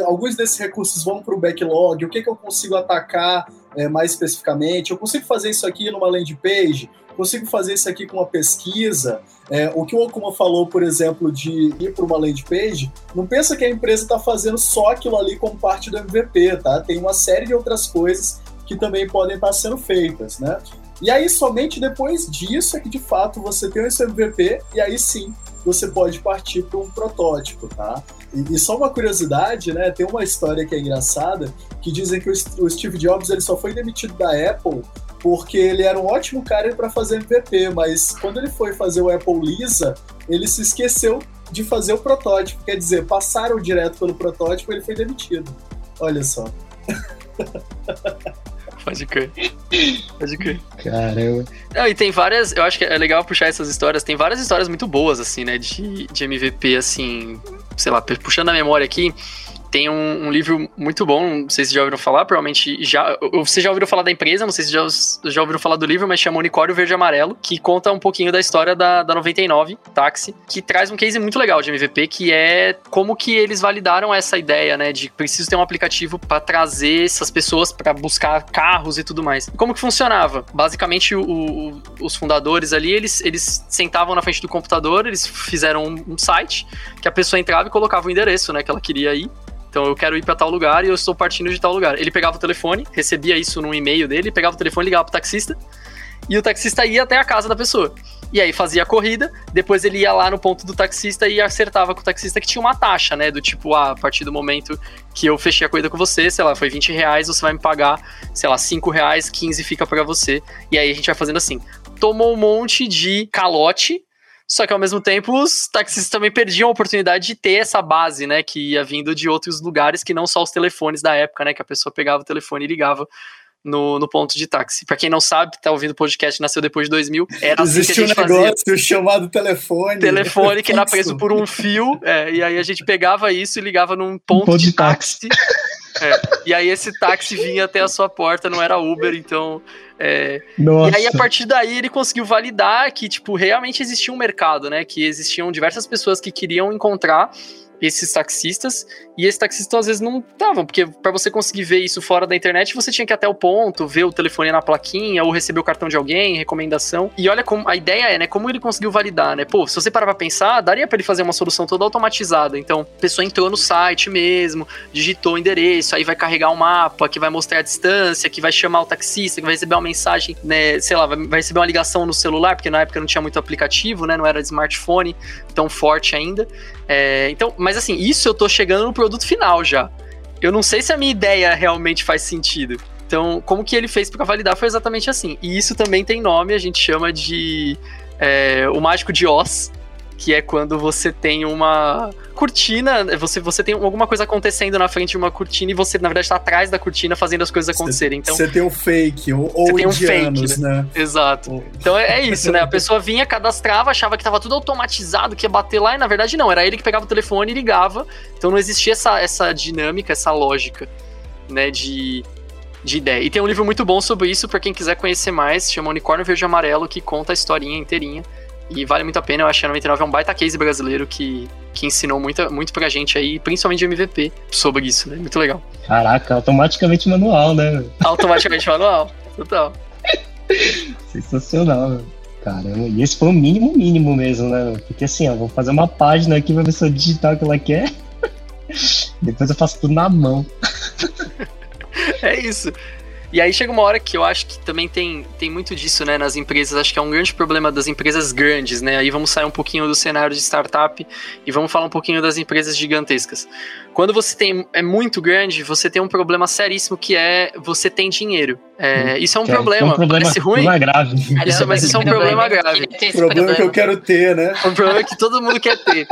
Alguns desses recursos vão para o backlog. O que, que eu consigo atacar é, mais especificamente? Eu consigo fazer isso aqui numa landing page? Consigo fazer isso aqui com uma pesquisa? É, o que o Okuma falou, por exemplo, de ir para uma landing page, não pensa que a empresa está fazendo só aquilo ali como parte do MVP, tá? Tem uma série de outras coisas que também podem estar sendo feitas, né? E aí, somente depois disso é que de fato você tem esse MVP e aí sim você pode partir para um protótipo, tá? E, e, só uma curiosidade, né? Tem uma história que é engraçada que dizem que o, o Steve Jobs ele só foi demitido da Apple porque ele era um ótimo cara para fazer MVP, mas quando ele foi fazer o Apple Lisa, ele se esqueceu de fazer o protótipo. Quer dizer, passaram direto pelo protótipo e ele foi demitido. Olha só. Pode crer. Pode crer. Caramba. Não, e tem várias. Eu acho que é legal puxar essas histórias. Tem várias histórias muito boas, assim, né? De, de MVP, assim. Sei lá, puxando a memória aqui. Tem um, um, livro muito bom, não sei se já ouviram falar, provavelmente já. Você já ouviram falar da empresa, não sei se já, já ouviram falar do livro, mas chama Unicórnio Verde e Amarelo, que conta um pouquinho da história da, da 99, táxi, que traz um case muito legal de MVP, que é como que eles validaram essa ideia, né, de preciso ter um aplicativo para trazer essas pessoas para buscar carros e tudo mais. Como que funcionava? Basicamente, o, o, os fundadores ali, eles, eles sentavam na frente do computador, eles fizeram um, um site que a pessoa entrava e colocava o endereço, né, que ela queria ir então eu quero ir para tal lugar e eu estou partindo de tal lugar. Ele pegava o telefone, recebia isso no e-mail dele, pegava o telefone, ligava pro taxista e o taxista ia até a casa da pessoa. E aí fazia a corrida, depois ele ia lá no ponto do taxista e acertava com o taxista que tinha uma taxa, né? Do tipo, ah, a partir do momento que eu fechei a corrida com você, sei lá, foi 20 reais, você vai me pagar, sei lá, 5 reais, 15 fica para você. E aí a gente vai fazendo assim. Tomou um monte de calote, só que ao mesmo tempo, os taxistas também perdiam a oportunidade de ter essa base, né? Que ia vindo de outros lugares que não só os telefones da época, né? Que a pessoa pegava o telefone e ligava no, no ponto de táxi. Para quem não sabe, tá ouvindo o podcast, nasceu depois de 2000, era assim Existe assim um negócio fazia. chamado telefone. Telefone que era preso por um fio, é, e aí a gente pegava isso e ligava num ponto, um ponto de, de, táxi. táxi. É, e aí esse táxi vinha até a sua porta, não era Uber, então. É, e aí, a partir daí, ele conseguiu validar que, tipo, realmente existia um mercado, né? Que existiam diversas pessoas que queriam encontrar esses taxistas, e esses taxistas às vezes não estavam, porque para você conseguir ver isso fora da internet, você tinha que ir até o ponto, ver o telefone na plaquinha, ou receber o cartão de alguém, recomendação. E olha como a ideia é, né, como ele conseguiu validar, né? Pô, se você parar pra pensar, daria para ele fazer uma solução toda automatizada. Então, a pessoa entrou no site mesmo, digitou o endereço, aí vai carregar um mapa que vai mostrar a distância, que vai chamar o taxista, que vai receber uma mensagem, né, sei lá, vai receber uma ligação no celular, porque na época não tinha muito aplicativo, né, não era smartphone tão forte ainda. É, então, mas assim, isso eu tô chegando no produto final já. Eu não sei se a minha ideia realmente faz sentido. Então, como que ele fez para validar foi exatamente assim. E isso também tem nome, a gente chama de é, o mágico de Oz, que é quando você tem uma cortina, você, você tem alguma coisa acontecendo na frente de uma cortina e você, na verdade, está atrás da cortina fazendo as coisas acontecerem. Então, você tem um fake, ou, ou tem um fake, né? né? Exato. Então é, é isso, né? A pessoa vinha, cadastrava, achava que estava tudo automatizado, que ia bater lá, e na verdade não, era ele que pegava o telefone e ligava. Então não existia essa, essa dinâmica, essa lógica, né, de, de ideia. E tem um livro muito bom sobre isso, para quem quiser conhecer mais, chama Unicórnio Verde Amarelo, que conta a historinha inteirinha. E vale muito a pena, eu acho que a 99 é um baita case brasileiro que, que ensinou muito, muito pra gente aí, principalmente de MVP, sobre isso, né? Muito legal. Caraca, automaticamente manual, né? Automaticamente manual, total. Sensacional, né? Caramba, e esse foi o mínimo mínimo mesmo, né? Porque assim, ó, vou fazer uma página aqui pra ver se eu digitar o que ela quer. Depois eu faço tudo na mão. é isso. E aí chega uma hora que eu acho que também tem, tem muito disso, né, nas empresas. Acho que é um grande problema das empresas grandes, né? Aí vamos sair um pouquinho do cenário de startup e vamos falar um pouquinho das empresas gigantescas. Quando você tem é muito grande, você tem um problema seríssimo que é você tem dinheiro. É, isso é um, problema. É um problema. Parece ruim. Problema grave. Isso, mas isso é um problema grave. O problema que eu quero ter, né? Um problema que todo mundo quer ter.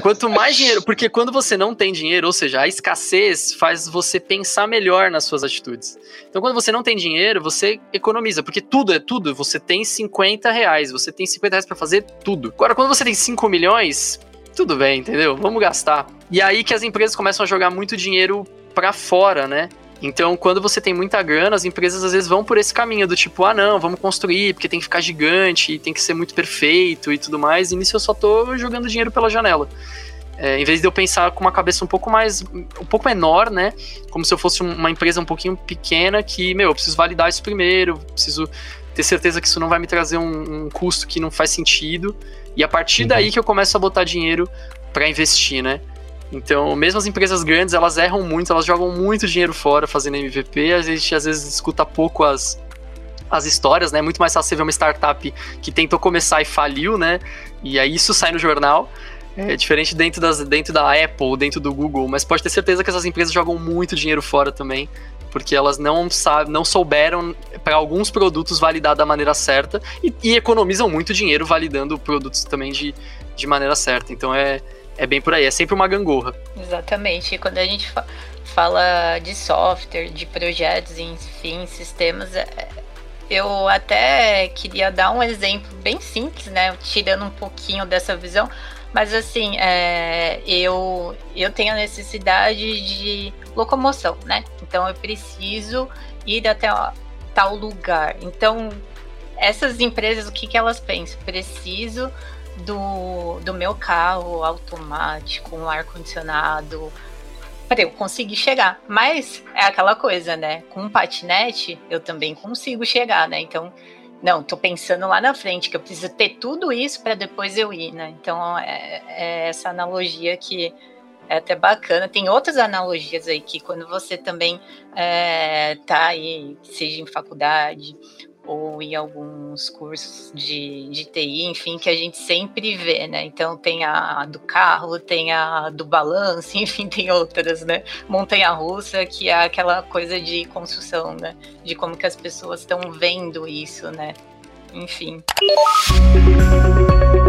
Quanto mais dinheiro, porque quando você não tem dinheiro, ou seja, a escassez faz você pensar melhor nas suas atitudes. Então, quando você não tem dinheiro, você economiza, porque tudo é tudo. Você tem 50 reais, você tem 50 reais pra fazer tudo. Agora, quando você tem 5 milhões, tudo bem, entendeu? Vamos gastar. E aí que as empresas começam a jogar muito dinheiro para fora, né? Então, quando você tem muita grana, as empresas às vezes vão por esse caminho do tipo, ah, não, vamos construir, porque tem que ficar gigante, tem que ser muito perfeito e tudo mais. E nisso eu só tô jogando dinheiro pela janela. É, em vez de eu pensar com uma cabeça um pouco mais, um pouco menor, né? Como se eu fosse uma empresa um pouquinho pequena que, meu, eu preciso validar isso primeiro, preciso ter certeza que isso não vai me trazer um, um custo que não faz sentido. E a partir uhum. daí que eu começo a botar dinheiro para investir, né? Então, mesmo as empresas grandes, elas erram muito, elas jogam muito dinheiro fora fazendo MVP. A gente às vezes escuta pouco as, as histórias, né? Muito mais fácil ver uma startup que tentou começar e faliu, né? E aí isso sai no jornal. É diferente dentro, das, dentro da Apple, dentro do Google, mas pode ter certeza que essas empresas jogam muito dinheiro fora também, porque elas não, sabe, não souberam para alguns produtos validar da maneira certa e, e, economizam muito dinheiro validando produtos também de, de maneira certa. Então é, é bem por aí, é sempre uma gangorra. Exatamente. E quando a gente fa fala de software, de projetos, enfim, sistemas, é, eu até queria dar um exemplo bem simples, né? Tirando um pouquinho dessa visão. Mas assim, é, eu, eu tenho a necessidade de locomoção, né? Então eu preciso ir até tal lugar. Então, essas empresas, o que, que elas pensam? Preciso do, do meu carro automático, um ar-condicionado, para eu conseguir chegar. Mas é aquela coisa, né? Com um patinete, eu também consigo chegar, né? Então, não, tô pensando lá na frente, que eu preciso ter tudo isso para depois eu ir, né? Então, é, é essa analogia que é até bacana. Tem outras analogias aí que quando você também é, tá aí, seja em faculdade ou em alguns cursos de, de TI, enfim, que a gente sempre vê, né? Então tem a do carro, tem a do balanço, enfim, tem outras, né? Montanha russa, que é aquela coisa de construção, né? De como que as pessoas estão vendo isso, né? Enfim.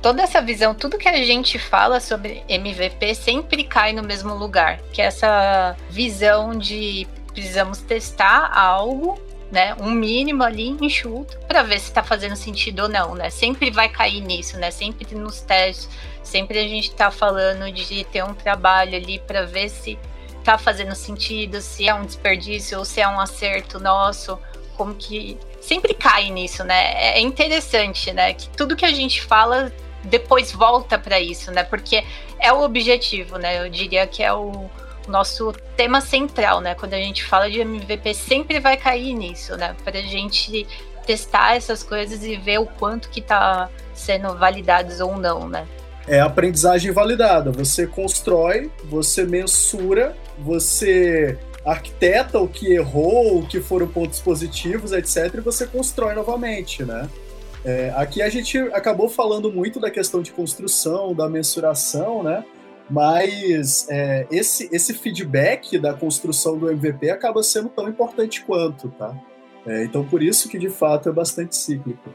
toda essa visão, tudo que a gente fala sobre MVP sempre cai no mesmo lugar, que é essa visão de precisamos testar algo, né, um mínimo ali enxuto para ver se está fazendo sentido ou não, né? Sempre vai cair nisso, né? Sempre nos testes, sempre a gente está falando de ter um trabalho ali para ver se está fazendo sentido, se é um desperdício ou se é um acerto nosso, como que sempre cai nisso, né? É interessante, né? Que tudo que a gente fala depois volta para isso, né? Porque é o objetivo, né? Eu diria que é o nosso tema central, né? Quando a gente fala de MVP, sempre vai cair nisso, né? Para a gente testar essas coisas e ver o quanto que tá sendo validados ou não, né? É aprendizagem validada. Você constrói, você mensura, você arquiteta o que errou, o que foram pontos positivos, etc., e você constrói novamente, né? É, aqui a gente acabou falando muito da questão de construção, da mensuração, né? Mas é, esse, esse feedback da construção do MVP acaba sendo tão importante quanto, tá? É, então, por isso que de fato é bastante cíclico.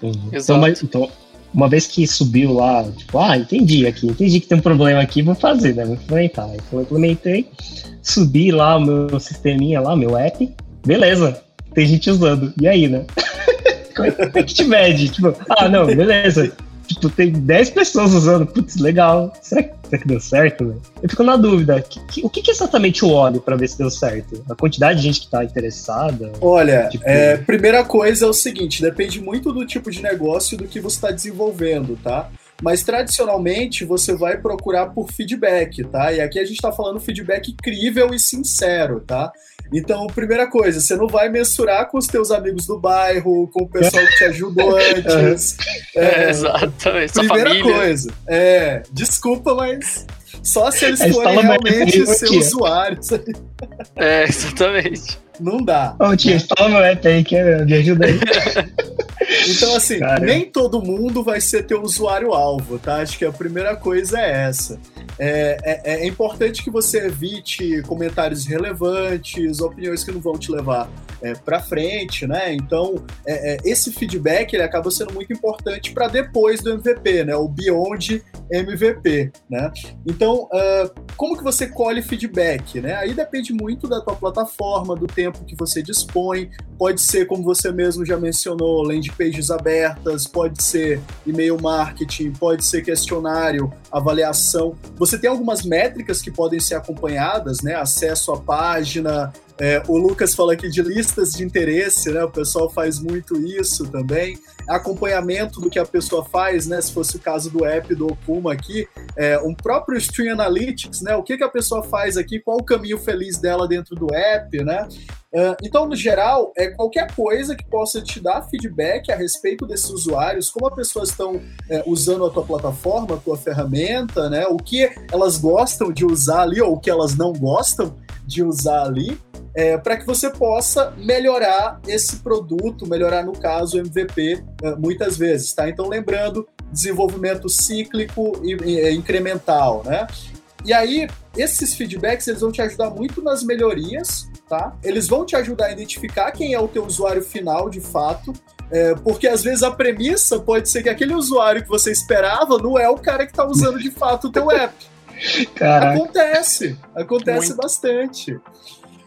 Uhum. Então, mas, então, uma vez que subiu lá, tipo, ah, entendi aqui, entendi que tem um problema aqui, vou fazer, né? Vou implementar. Então eu implementei, subi lá o meu sisteminha lá, meu app, beleza, tem gente usando. E aí, né? Como é que te mede? Tipo, ah, não, beleza tipo, tem 10 pessoas usando, putz, legal. Será que, será que deu certo? Né? Eu fico na dúvida, que, que, o que, que exatamente eu olho para ver se deu certo? A quantidade de gente que tá interessada? Olha, tipo... é, primeira coisa é o seguinte, depende muito do tipo de negócio do que você está desenvolvendo, tá? mas tradicionalmente você vai procurar por feedback, tá? E aqui a gente está falando feedback crível e sincero, tá? Então, primeira coisa, você não vai mensurar com os teus amigos do bairro, com o pessoal que te ajudou antes. É, é, exatamente. Primeira coisa. É, desculpa, mas só se eles forem realmente ser usuários. É, exatamente. Não dá. Ô, tio, instala meu app aí, que me ajuda aí. Então, assim, Caramba. nem todo mundo vai ser teu usuário-alvo, tá? Acho que a primeira coisa é essa. É, é, é, importante que você evite comentários relevantes, opiniões que não vão te levar é, para frente, né? Então, é, é, esse feedback ele acaba sendo muito importante para depois do MVP, né? O beyond MVP, né? Então, uh, como que você colhe feedback, né? Aí depende muito da tua plataforma, do tempo que você dispõe. Pode ser, como você mesmo já mencionou, landing pages abertas, pode ser e-mail marketing, pode ser questionário, avaliação. Você tem algumas métricas que podem ser acompanhadas, né? Acesso à página, é, o Lucas fala aqui de listas de interesse, né? O pessoal faz muito isso também. Acompanhamento do que a pessoa faz, né? Se fosse o caso do app do Okuma aqui, é, um próprio Stream Analytics, né? O que, que a pessoa faz aqui, qual o caminho feliz dela dentro do app, né? Uh, então, no geral, é qualquer coisa que possa te dar feedback a respeito desses usuários, como as pessoas estão é, usando a tua plataforma, a tua ferramenta, né? O que elas gostam de usar ali ou o que elas não gostam de usar ali é, para que você possa melhorar esse produto, melhorar, no caso, o MVP, é, muitas vezes, tá? Então, lembrando, desenvolvimento cíclico e, e é, incremental, né? E aí, esses feedbacks, eles vão te ajudar muito nas melhorias, tá? Eles vão te ajudar a identificar quem é o teu usuário final, de fato, é, porque às vezes a premissa pode ser que aquele usuário que você esperava não é o cara que está usando de fato o teu app. Caraca. Acontece, acontece muito. bastante.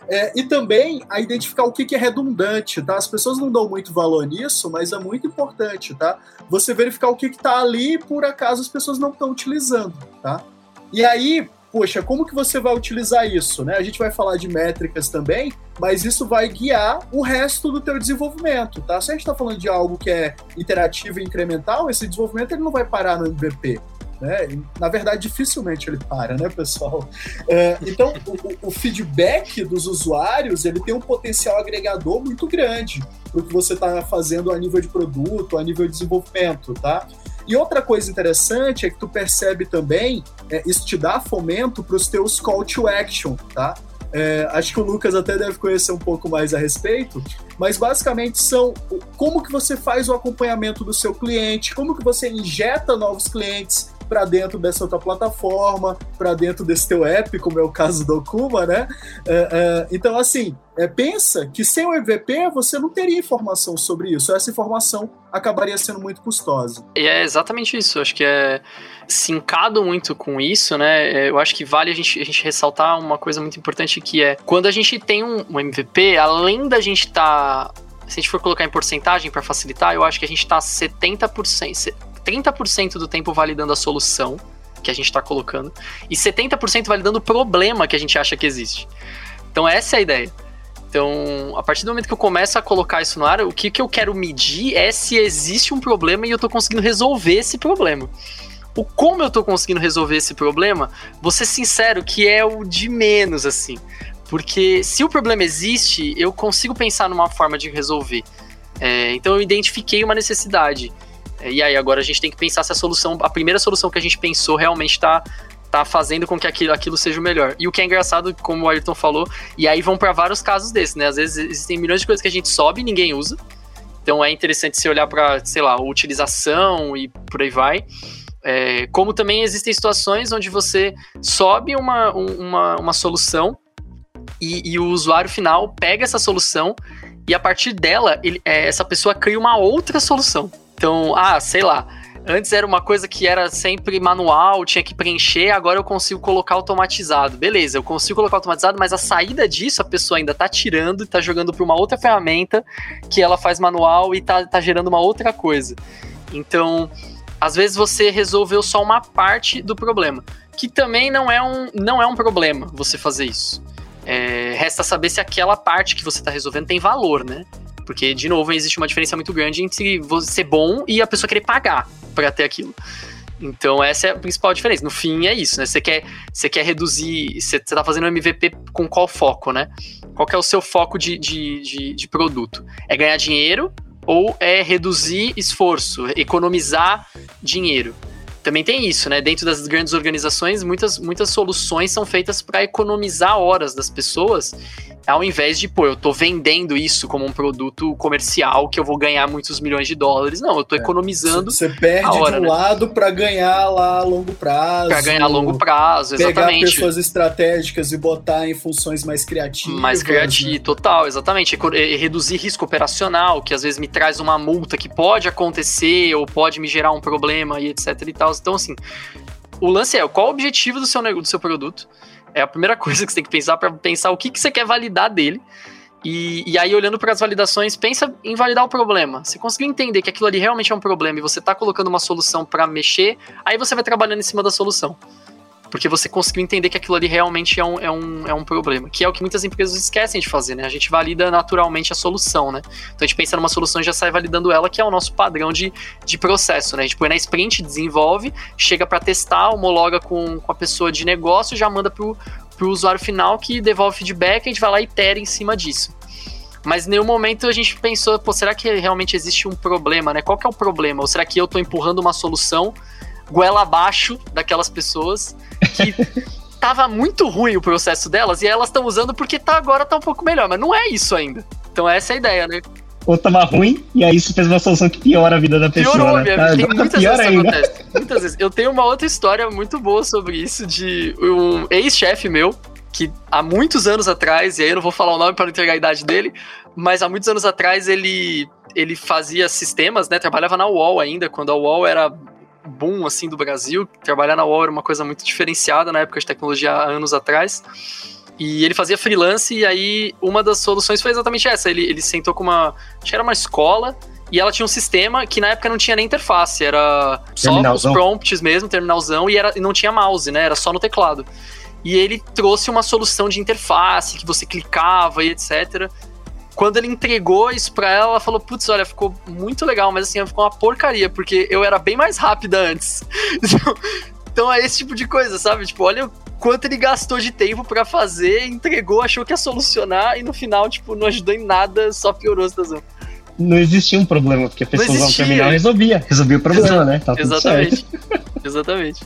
É, e também a identificar o que, que, é redundante, tá? As pessoas não dão muito valor nisso, mas é muito importante, tá? Você verificar o que está ali e por acaso as pessoas não estão utilizando, tá? E aí, poxa, como que você vai utilizar isso, né? A gente vai falar de métricas também, mas isso vai guiar o resto do teu desenvolvimento, tá? Se a gente está falando de algo que é interativo e incremental, esse desenvolvimento ele não vai parar no MVP, né? Na verdade, dificilmente ele para, né, pessoal? É, então, o, o, feedback dos usuários ele tem um potencial agregador muito grande para o que você está fazendo a nível de produto, a nível de desenvolvimento, tá? E outra coisa interessante é que tu percebe também, é, isso te dá fomento para os teus call to action, tá? É, acho que o Lucas até deve conhecer um pouco mais a respeito, mas basicamente são como que você faz o acompanhamento do seu cliente, como que você injeta novos clientes, para dentro dessa outra plataforma, para dentro desse teu app, como é o caso do Okuma, né? É, é, então, assim, é, pensa que sem o MVP você não teria informação sobre isso. Essa informação acabaria sendo muito custosa. E é exatamente isso. Acho que é sincado muito com isso, né? É, eu acho que vale a gente, a gente ressaltar uma coisa muito importante que é quando a gente tem um, um MVP, além da gente estar tá se a gente for colocar em porcentagem para facilitar, eu acho que a gente está 70%, 30% do tempo validando a solução que a gente está colocando e 70% validando o problema que a gente acha que existe. Então essa é a ideia. Então, a partir do momento que eu começo a colocar isso no ar, o que, que eu quero medir é se existe um problema e eu estou conseguindo resolver esse problema. O como eu estou conseguindo resolver esse problema, vou ser sincero que é o de menos, assim. Porque se o problema existe, eu consigo pensar numa forma de resolver. É, então eu identifiquei uma necessidade. E aí agora a gente tem que pensar se a solução, a primeira solução que a gente pensou realmente está tá fazendo com que aquilo, aquilo seja o melhor. E o que é engraçado, como o Ayrton falou, e aí vão para vários casos desses, né? Às vezes existem milhões de coisas que a gente sobe e ninguém usa. Então é interessante você olhar para, sei lá, utilização e por aí vai. É, como também existem situações onde você sobe uma, uma, uma solução e, e, o usuário final pega essa solução e a partir dela, ele, é, essa pessoa cria uma outra solução. Então, ah, sei lá, antes era uma coisa que era sempre manual, tinha que preencher, agora eu consigo colocar automatizado. Beleza, eu consigo colocar automatizado, mas a saída disso a pessoa ainda tá tirando e tá jogando para uma outra ferramenta que ela faz manual e tá, tá gerando uma outra coisa. Então, às vezes você resolveu só uma parte do problema, que também não é um, não é um problema você fazer isso. É, resta saber se aquela parte que você está resolvendo tem valor, né? Porque, de novo, existe uma diferença muito grande entre você ser bom e a pessoa querer pagar para ter aquilo. Então, essa é a principal diferença. No fim, é isso, né? Você quer, você quer reduzir. Você está fazendo um MVP com qual foco, né? Qual é o seu foco de, de, de, de produto? É ganhar dinheiro ou é reduzir esforço, economizar dinheiro. Também tem isso, né? Dentro das grandes organizações, muitas, muitas soluções são feitas para economizar horas das pessoas ao invés de, pô, eu tô vendendo isso como um produto comercial que eu vou ganhar muitos milhões de dólares. Não, eu tô é. economizando. Você perde hora, de um né? lado para ganhar lá a longo prazo. Para ganhar a longo prazo, exatamente. Pegar pessoas estratégicas e botar em funções mais criativas. Mais criativo, né? total, exatamente. E reduzir risco operacional, que às vezes me traz uma multa que pode acontecer ou pode me gerar um problema e etc e tal. Então, assim, o lance é qual o objetivo do seu, do seu produto é a primeira coisa que você tem que pensar para pensar o que, que você quer validar dele. E, e aí, olhando para as validações, pensa em validar o problema. Se conseguir entender que aquilo ali realmente é um problema e você está colocando uma solução para mexer, aí você vai trabalhando em cima da solução porque você conseguiu entender que aquilo ali realmente é um, é, um, é um problema, que é o que muitas empresas esquecem de fazer, né? A gente valida naturalmente a solução, né? Então a gente pensa numa solução e já sai validando ela, que é o nosso padrão de, de processo, né? A gente põe na sprint, desenvolve, chega para testar, homologa com, com a pessoa de negócio, já manda pro, pro usuário final que devolve feedback, a gente vai lá e itera em cima disso. Mas em nenhum momento a gente pensou, pô, será que realmente existe um problema, né? Qual que é o problema? Ou será que eu tô empurrando uma solução goela abaixo daquelas pessoas que tava muito ruim o processo delas e elas estão usando porque tá agora tá um pouco melhor, mas não é isso ainda. Então essa é a ideia, né? Ou tava ruim, e aí isso fez uma solução que piora a vida da pessoa. Piorou, né? tá, tem muitas vezes ainda. acontece. Muitas vezes. Eu tenho uma outra história muito boa sobre isso de um ex-chefe meu, que há muitos anos atrás, e aí eu não vou falar o nome para não entregar a idade dele, mas há muitos anos atrás ele ele fazia sistemas, né? Trabalhava na UOL ainda, quando a UOL era boom assim do Brasil. Trabalhar na UOL era uma coisa muito diferenciada na época de tecnologia há anos atrás. E ele fazia freelance, e aí uma das soluções foi exatamente essa. Ele, ele sentou com uma. Acho que era uma escola, e ela tinha um sistema que na época não tinha nem interface, era só os prompts mesmo, terminalzão, e, era, e não tinha mouse, né? Era só no teclado. E ele trouxe uma solução de interface que você clicava e etc. Quando ele entregou isso pra ela, ela falou: Putz, olha, ficou muito legal, mas assim, ficou uma porcaria, porque eu era bem mais rápida antes. então é esse tipo de coisa, sabe? Tipo, olha quanto ele gastou de tempo para fazer, entregou, achou que ia solucionar e no final, tipo, não ajudou em nada, só piorou a situação. Não existia um problema, porque a pessoa usava o terminal resolvia, resolvia o problema, Exa né? Tá Exatamente. Exatamente.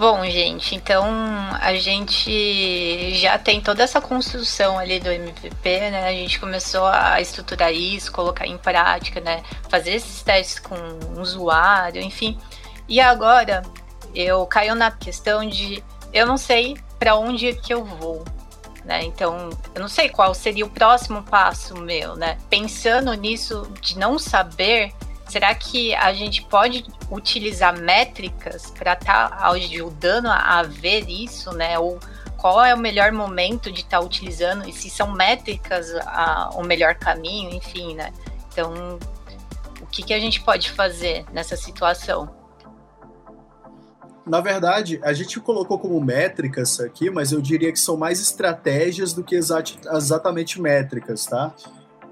Bom, gente, então a gente já tem toda essa construção ali do MVP, né? A gente começou a estruturar isso, colocar em prática, né? Fazer esses testes com o usuário, enfim. E agora eu caio na questão de eu não sei para onde que eu vou, né? Então, eu não sei qual seria o próximo passo meu, né? Pensando nisso de não saber, Será que a gente pode utilizar métricas para estar tá ajudando a ver isso, né? Ou qual é o melhor momento de estar tá utilizando e se são métricas a, o melhor caminho, enfim, né? Então, o que, que a gente pode fazer nessa situação? Na verdade, a gente colocou como métricas aqui, mas eu diria que são mais estratégias do que exatamente métricas, tá?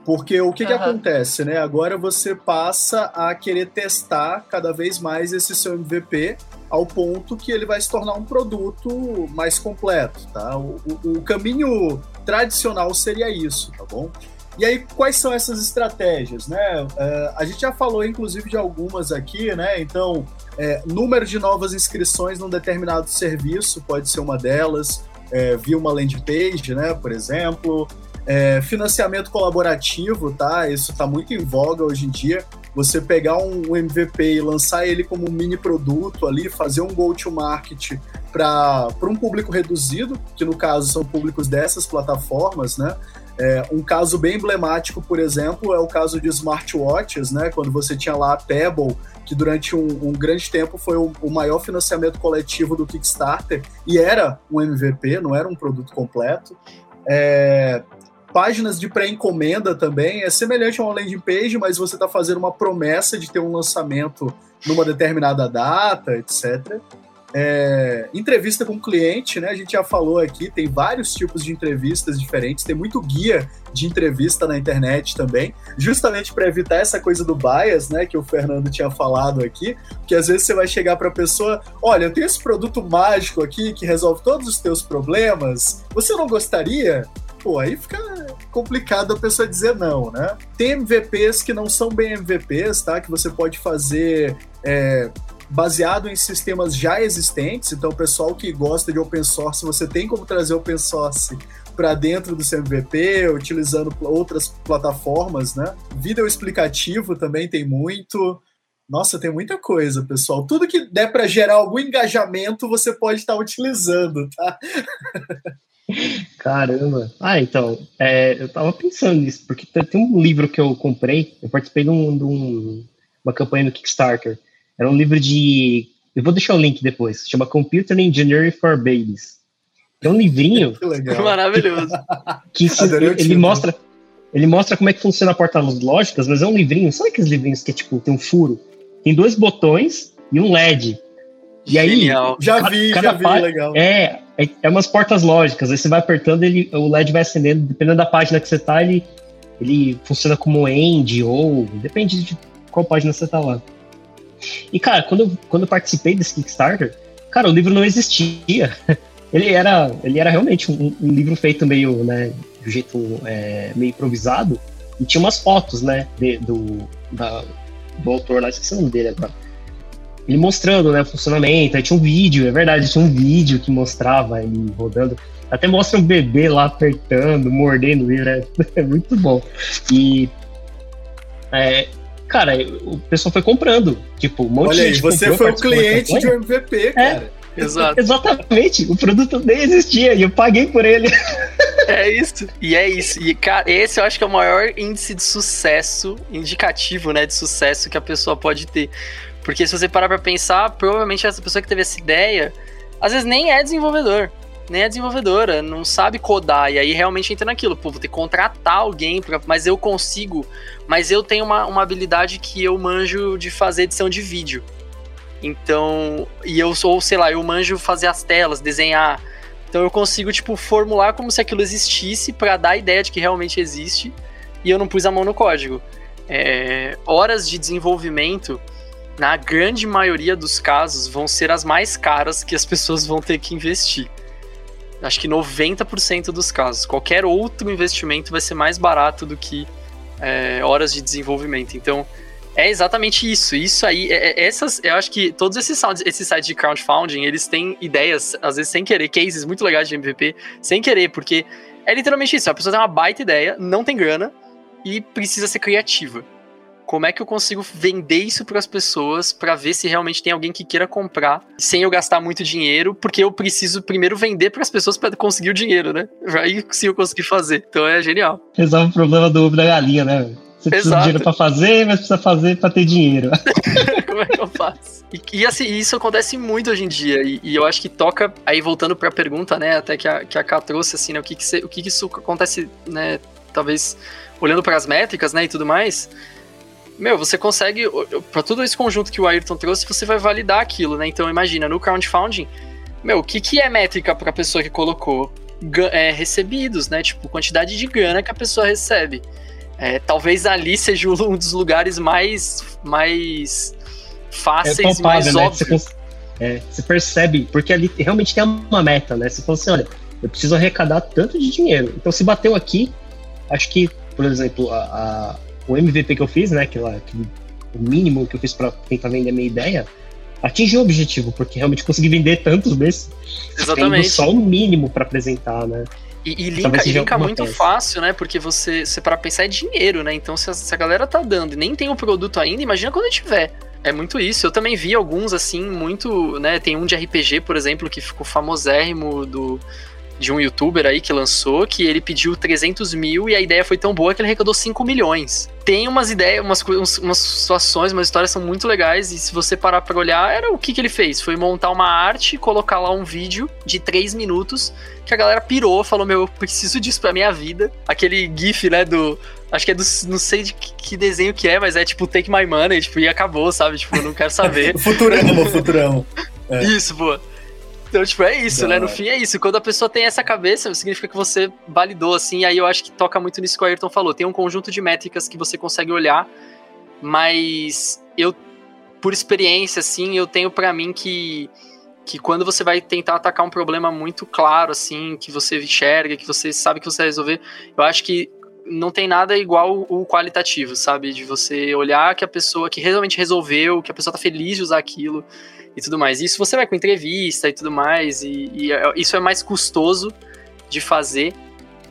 Porque o que, uhum. que acontece, né? Agora você passa a querer testar cada vez mais esse seu MVP ao ponto que ele vai se tornar um produto mais completo, tá? O, o, o caminho tradicional seria isso, tá bom? E aí, quais são essas estratégias, né? Uh, a gente já falou, inclusive, de algumas aqui, né? Então, é, número de novas inscrições num determinado serviço pode ser uma delas, é, via uma landing page, né? Por exemplo. É, financiamento colaborativo, tá? Isso está muito em voga hoje em dia. Você pegar um MVP e lançar ele como um mini produto ali, fazer um go-to-market para um público reduzido, que no caso são públicos dessas plataformas, né? É, um caso bem emblemático, por exemplo, é o caso de smartwatches, né? Quando você tinha lá a Pebble, que durante um, um grande tempo foi o, o, maior financiamento coletivo do Kickstarter e era um MVP, não era um produto completo. É, páginas de pré-encomenda também é semelhante a uma landing page, mas você está fazendo uma promessa de ter um lançamento numa determinada data, etc. É, entrevista com cliente, né? A gente já falou aqui, tem vários tipos de entrevistas diferentes, tem muito guia de entrevista na internet também, justamente para evitar essa coisa do bias, né? Que o Fernando tinha falado aqui, que às vezes você vai chegar para a pessoa: olha, eu tenho esse produto mágico aqui que resolve todos os teus problemas, você não gostaria? Pô, aí fica complicado a pessoa dizer não, né? Tem MVPs que não são bem MVPs, tá? Que você pode fazer. É, baseado em sistemas já existentes. Então, o pessoal que gosta de open source, você tem como trazer open source para dentro do seu MVP, utilizando outras plataformas, né? Vídeo explicativo também tem muito. Nossa, tem muita coisa, pessoal. Tudo que der para gerar algum engajamento, você pode estar tá utilizando, tá? Caramba. Ah, então, é, eu tava pensando nisso, porque tem um livro que eu comprei, eu participei de, um, de um, uma campanha no Kickstarter, era um livro de. Eu vou deixar o link depois. Chama Computer Engineering for Babies. É um livrinho. que legal. Maravilhoso. Que se, ele, mostra. Ele mostra como é que funciona a porta lógicas, mas é um livrinho. Sabe aqueles livrinhos que é tipo, tem um furo? Tem dois botões e um LED. E aí. Genial. Já vi, cada já vi, legal. É, é, é umas portas lógicas. Aí você vai apertando, ele, o LED vai acendendo, dependendo da página que você tá, ele, ele funciona como end ou. Depende de qual página você tá lá. E, cara, quando eu, quando eu participei desse Kickstarter, cara, o livro não existia. Ele era, ele era realmente um, um livro feito meio, né, de jeito é, meio improvisado, e tinha umas fotos, né, de, do, da, do autor lá, esqueci o nome dele agora. Ele mostrando, né, o funcionamento, aí tinha um vídeo, é verdade, tinha um vídeo que mostrava ele rodando. Até mostra um bebê lá apertando, mordendo o livro, é, é muito bom. E é, cara, o pessoal foi comprando. Tipo, um monte Olha de aí, você foi o cliente de um MVP, é, cara. Exato. Exatamente. O produto nem existia e eu paguei por ele. É isso. E é isso. E, cara, esse eu acho que é o maior índice de sucesso, indicativo, né, de sucesso que a pessoa pode ter. Porque se você parar pra pensar, provavelmente essa pessoa que teve essa ideia, às vezes nem é desenvolvedor nem é desenvolvedora, não sabe codar, e aí realmente entra naquilo, pô, vou ter que contratar alguém, pra, mas eu consigo, mas eu tenho uma, uma habilidade que eu manjo de fazer edição de vídeo. Então, e eu sou, sei lá, eu manjo fazer as telas, desenhar. Então eu consigo, tipo, formular como se aquilo existisse para dar a ideia de que realmente existe, e eu não pus a mão no código. É, horas de desenvolvimento, na grande maioria dos casos, vão ser as mais caras que as pessoas vão ter que investir acho que 90% dos casos. Qualquer outro investimento vai ser mais barato do que é, horas de desenvolvimento. Então, é exatamente isso. Isso aí, é, é, essas, eu acho que todos esses, esses sites de crowdfunding, eles têm ideias, às vezes sem querer, cases muito legais de MVP, sem querer, porque é literalmente isso. A pessoa tem uma baita ideia, não tem grana e precisa ser criativa como é que eu consigo vender isso para as pessoas para ver se realmente tem alguém que queira comprar sem eu gastar muito dinheiro, porque eu preciso primeiro vender para as pessoas para conseguir o dinheiro, né? Aí sim eu conseguir fazer. Então é genial. Resolve o problema do ovo da galinha, né? Você precisa Exato. de dinheiro para fazer, mas precisa fazer para ter dinheiro. como é que eu faço? E, e, assim, isso acontece muito hoje em dia. E, e eu acho que toca, aí voltando para a pergunta, né, até que a, que a Ká trouxe, assim, né, o que que, o que que isso acontece, né, talvez olhando para as métricas, né, e tudo mais, meu, você consegue, para todo esse conjunto que o Ayrton trouxe, você vai validar aquilo, né? Então imagina, no crowdfunding, meu, o que, que é métrica para a pessoa que colocou? É, recebidos, né? Tipo, quantidade de grana que a pessoa recebe. É, talvez ali seja um dos lugares mais, mais fáceis, é palpável, mais né? óbvios. Você, é, você, percebe, porque ali realmente tem uma meta, né? Você fala assim, olha, eu preciso arrecadar tanto de dinheiro. Então, se bateu aqui, acho que, por exemplo, a, a o MVP que eu fiz, né, aquela, aquele, o mínimo que eu fiz para tentar vender a minha ideia, atingiu o objetivo, porque realmente consegui vender tantos desses. Exatamente. Só o mínimo para apresentar, né? E, e linka, e linka muito peça. fácil, né? Porque você, você para pensar é dinheiro, né? Então, se a, se a, galera tá dando e nem tem o produto ainda, imagina quando tiver. É muito isso. Eu também vi alguns, assim, muito, né? Tem um de RPG, por exemplo, que ficou famosérrimo do de um youtuber aí que lançou, que ele pediu 300 mil e a ideia foi tão boa que ele arrecadou 5 milhões. Tem umas ideias, umas, umas situações, umas histórias são muito legais e se você parar pra olhar, era o que, que ele fez? Foi montar uma arte, colocar lá um vídeo de 3 minutos que a galera pirou, falou, meu, eu preciso disso pra minha vida. Aquele gif, né, do... Acho que é do... Não sei de que desenho que é, mas é tipo Take My Money, tipo, e acabou, sabe? Tipo, eu não quero saber. futuramo, futuramo. É. Isso, pô. Então, tipo, é isso, né? No fim é isso. Quando a pessoa tem essa cabeça, significa que você validou, assim. aí eu acho que toca muito nisso que o Ayrton falou. Tem um conjunto de métricas que você consegue olhar, mas eu, por experiência, assim, eu tenho para mim que que quando você vai tentar atacar um problema muito claro, assim, que você enxerga, que você sabe que você vai resolver, eu acho que não tem nada igual o qualitativo, sabe? De você olhar que a pessoa que realmente resolveu, que a pessoa tá feliz de usar aquilo e tudo mais. Isso você vai com entrevista e tudo mais, e, e é, isso é mais custoso de fazer,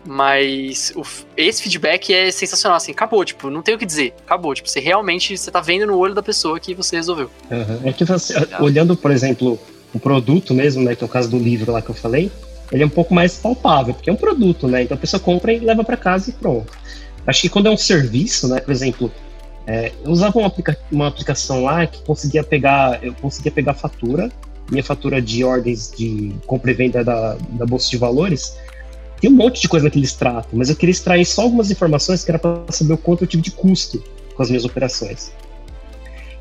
mas o, esse feedback é sensacional, assim, acabou, tipo, não tem o que dizer, acabou, tipo, você realmente, você tá vendo no olho da pessoa que você resolveu. Uhum. É que você, olhando, por exemplo, o produto mesmo, né, que é o caso do livro lá que eu falei, ele é um pouco mais palpável, porque é um produto, né, então a pessoa compra e leva para casa e pronto. Acho que quando é um serviço, né, por exemplo, é, eu usava uma, aplica uma aplicação lá que conseguia pegar, eu conseguia pegar fatura, minha fatura de ordens de compra e venda da, da Bolsa de Valores. Tem um monte de coisa naquele extrato, mas eu queria extrair só algumas informações que era para saber o quanto eu tive de custo com as minhas operações.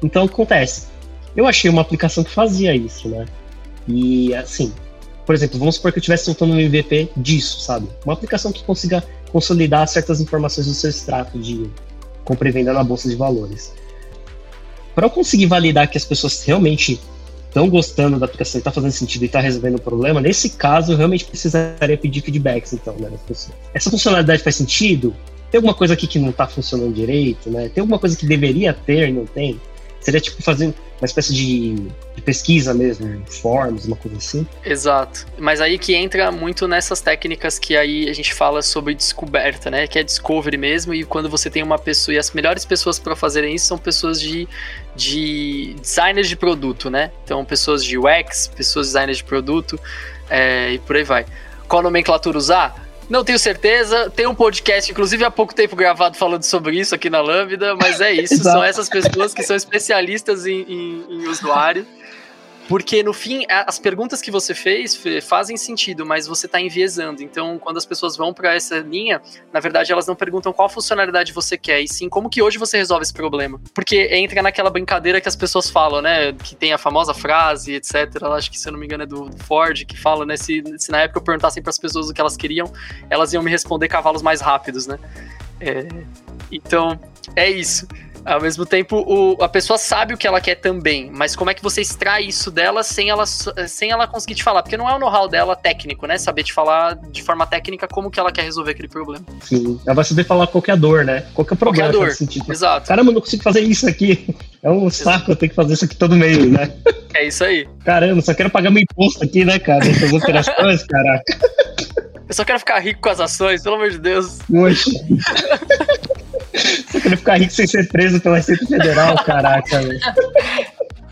Então, o que acontece? Eu achei uma aplicação que fazia isso, né? E, assim, por exemplo, vamos supor que eu estivesse soltando um MVP disso, sabe? Uma aplicação que consiga consolidar certas informações do seu extrato de compra e venda na bolsa de valores. Para eu conseguir validar que as pessoas realmente estão gostando da aplicação, está fazendo sentido e está resolvendo o problema, nesse caso eu realmente precisaria pedir feedbacks, então, né. Essa funcionalidade faz sentido? Tem alguma coisa aqui que não está funcionando direito, né? Tem alguma coisa que deveria ter e não tem? Seria tipo fazer uma espécie de, de pesquisa mesmo, forms, uma coisa assim. Exato. Mas aí que entra muito nessas técnicas que aí a gente fala sobre descoberta, né? Que é discovery mesmo, e quando você tem uma pessoa, e as melhores pessoas para fazerem isso são pessoas de, de designers de produto, né? Então, pessoas de UX, pessoas designers de produto, é, e por aí vai. Qual nomenclatura usar? Não tenho certeza. Tem um podcast, inclusive há pouco tempo gravado, falando sobre isso aqui na Lambda, mas é isso. são essas pessoas que são especialistas em, em, em usuário. Porque no fim, as perguntas que você fez fazem sentido, mas você está enviesando. Então, quando as pessoas vão para essa linha, na verdade, elas não perguntam qual funcionalidade você quer, e sim como que hoje você resolve esse problema. Porque entra naquela brincadeira que as pessoas falam, né? Que tem a famosa frase, etc. Acho que, se eu não me engano, é do Ford, que fala, né? Se, se na época eu perguntasse para as pessoas o que elas queriam, elas iam me responder cavalos mais rápidos, né? É, então, é isso. Ao mesmo tempo, o, a pessoa sabe o que ela quer também, mas como é que você extrai isso dela sem ela, sem ela conseguir te falar? Porque não é o know-how dela técnico, né? Saber te falar de forma técnica como que ela quer resolver aquele problema. Sim, ela vai saber falar qual é a dor, né? Qual é o problema. Qual é a dor, sentido. exato. Caramba, eu não consigo fazer isso aqui. É um saco eu ter que fazer isso aqui todo mês, né? É isso aí. Caramba, só quero pagar meu imposto aqui, né, cara? Essas operações, caraca. Eu só quero ficar rico com as ações, pelo amor de Deus. Poxa. Queria ficar rico sem ser preso pela Receita Federal, caraca.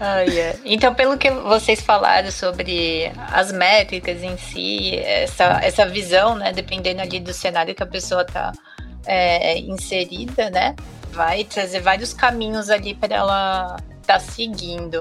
Ah, yeah. Então, pelo que vocês falaram sobre as métricas em si, essa, essa visão, né, dependendo ali do cenário que a pessoa está é, inserida, né, vai trazer vários caminhos ali para ela estar tá seguindo.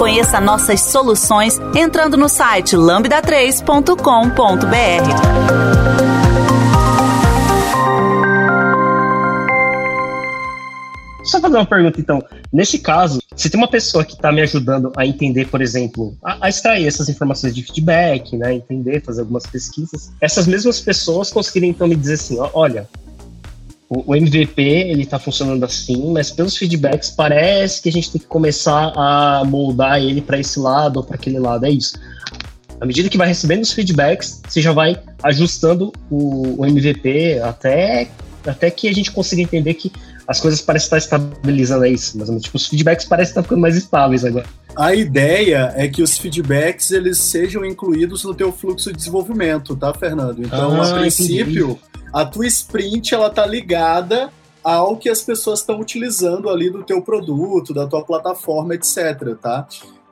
Conheça nossas soluções entrando no site lambda3.com.br. Só fazer uma pergunta, então. Nesse caso, se tem uma pessoa que está me ajudando a entender, por exemplo, a, a, extrair essas informações de feedback, né? Entender, fazer algumas pesquisas, essas mesmas pessoas conseguirem então me dizer assim, ó, olha, o, o MVP ele está funcionando assim, mas pelos feedbacks parece que a gente tem que começar a moldar ele para esse lado ou para aquele lado. É isso. À medida que vai recebendo os feedbacks, você já vai ajustando o, o MVP até, até que a gente consiga entender que as coisas parecem estar estabilizando, é isso, mas tipo, os feedbacks parecem estar ficando mais estáveis agora. A ideia é que os feedbacks eles sejam incluídos no teu fluxo de desenvolvimento, tá, Fernando? Então, ah, a princípio, entendi. A tua sprint ela tá ligada ao que as pessoas estão utilizando ali do teu produto, da tua plataforma, etc, tá?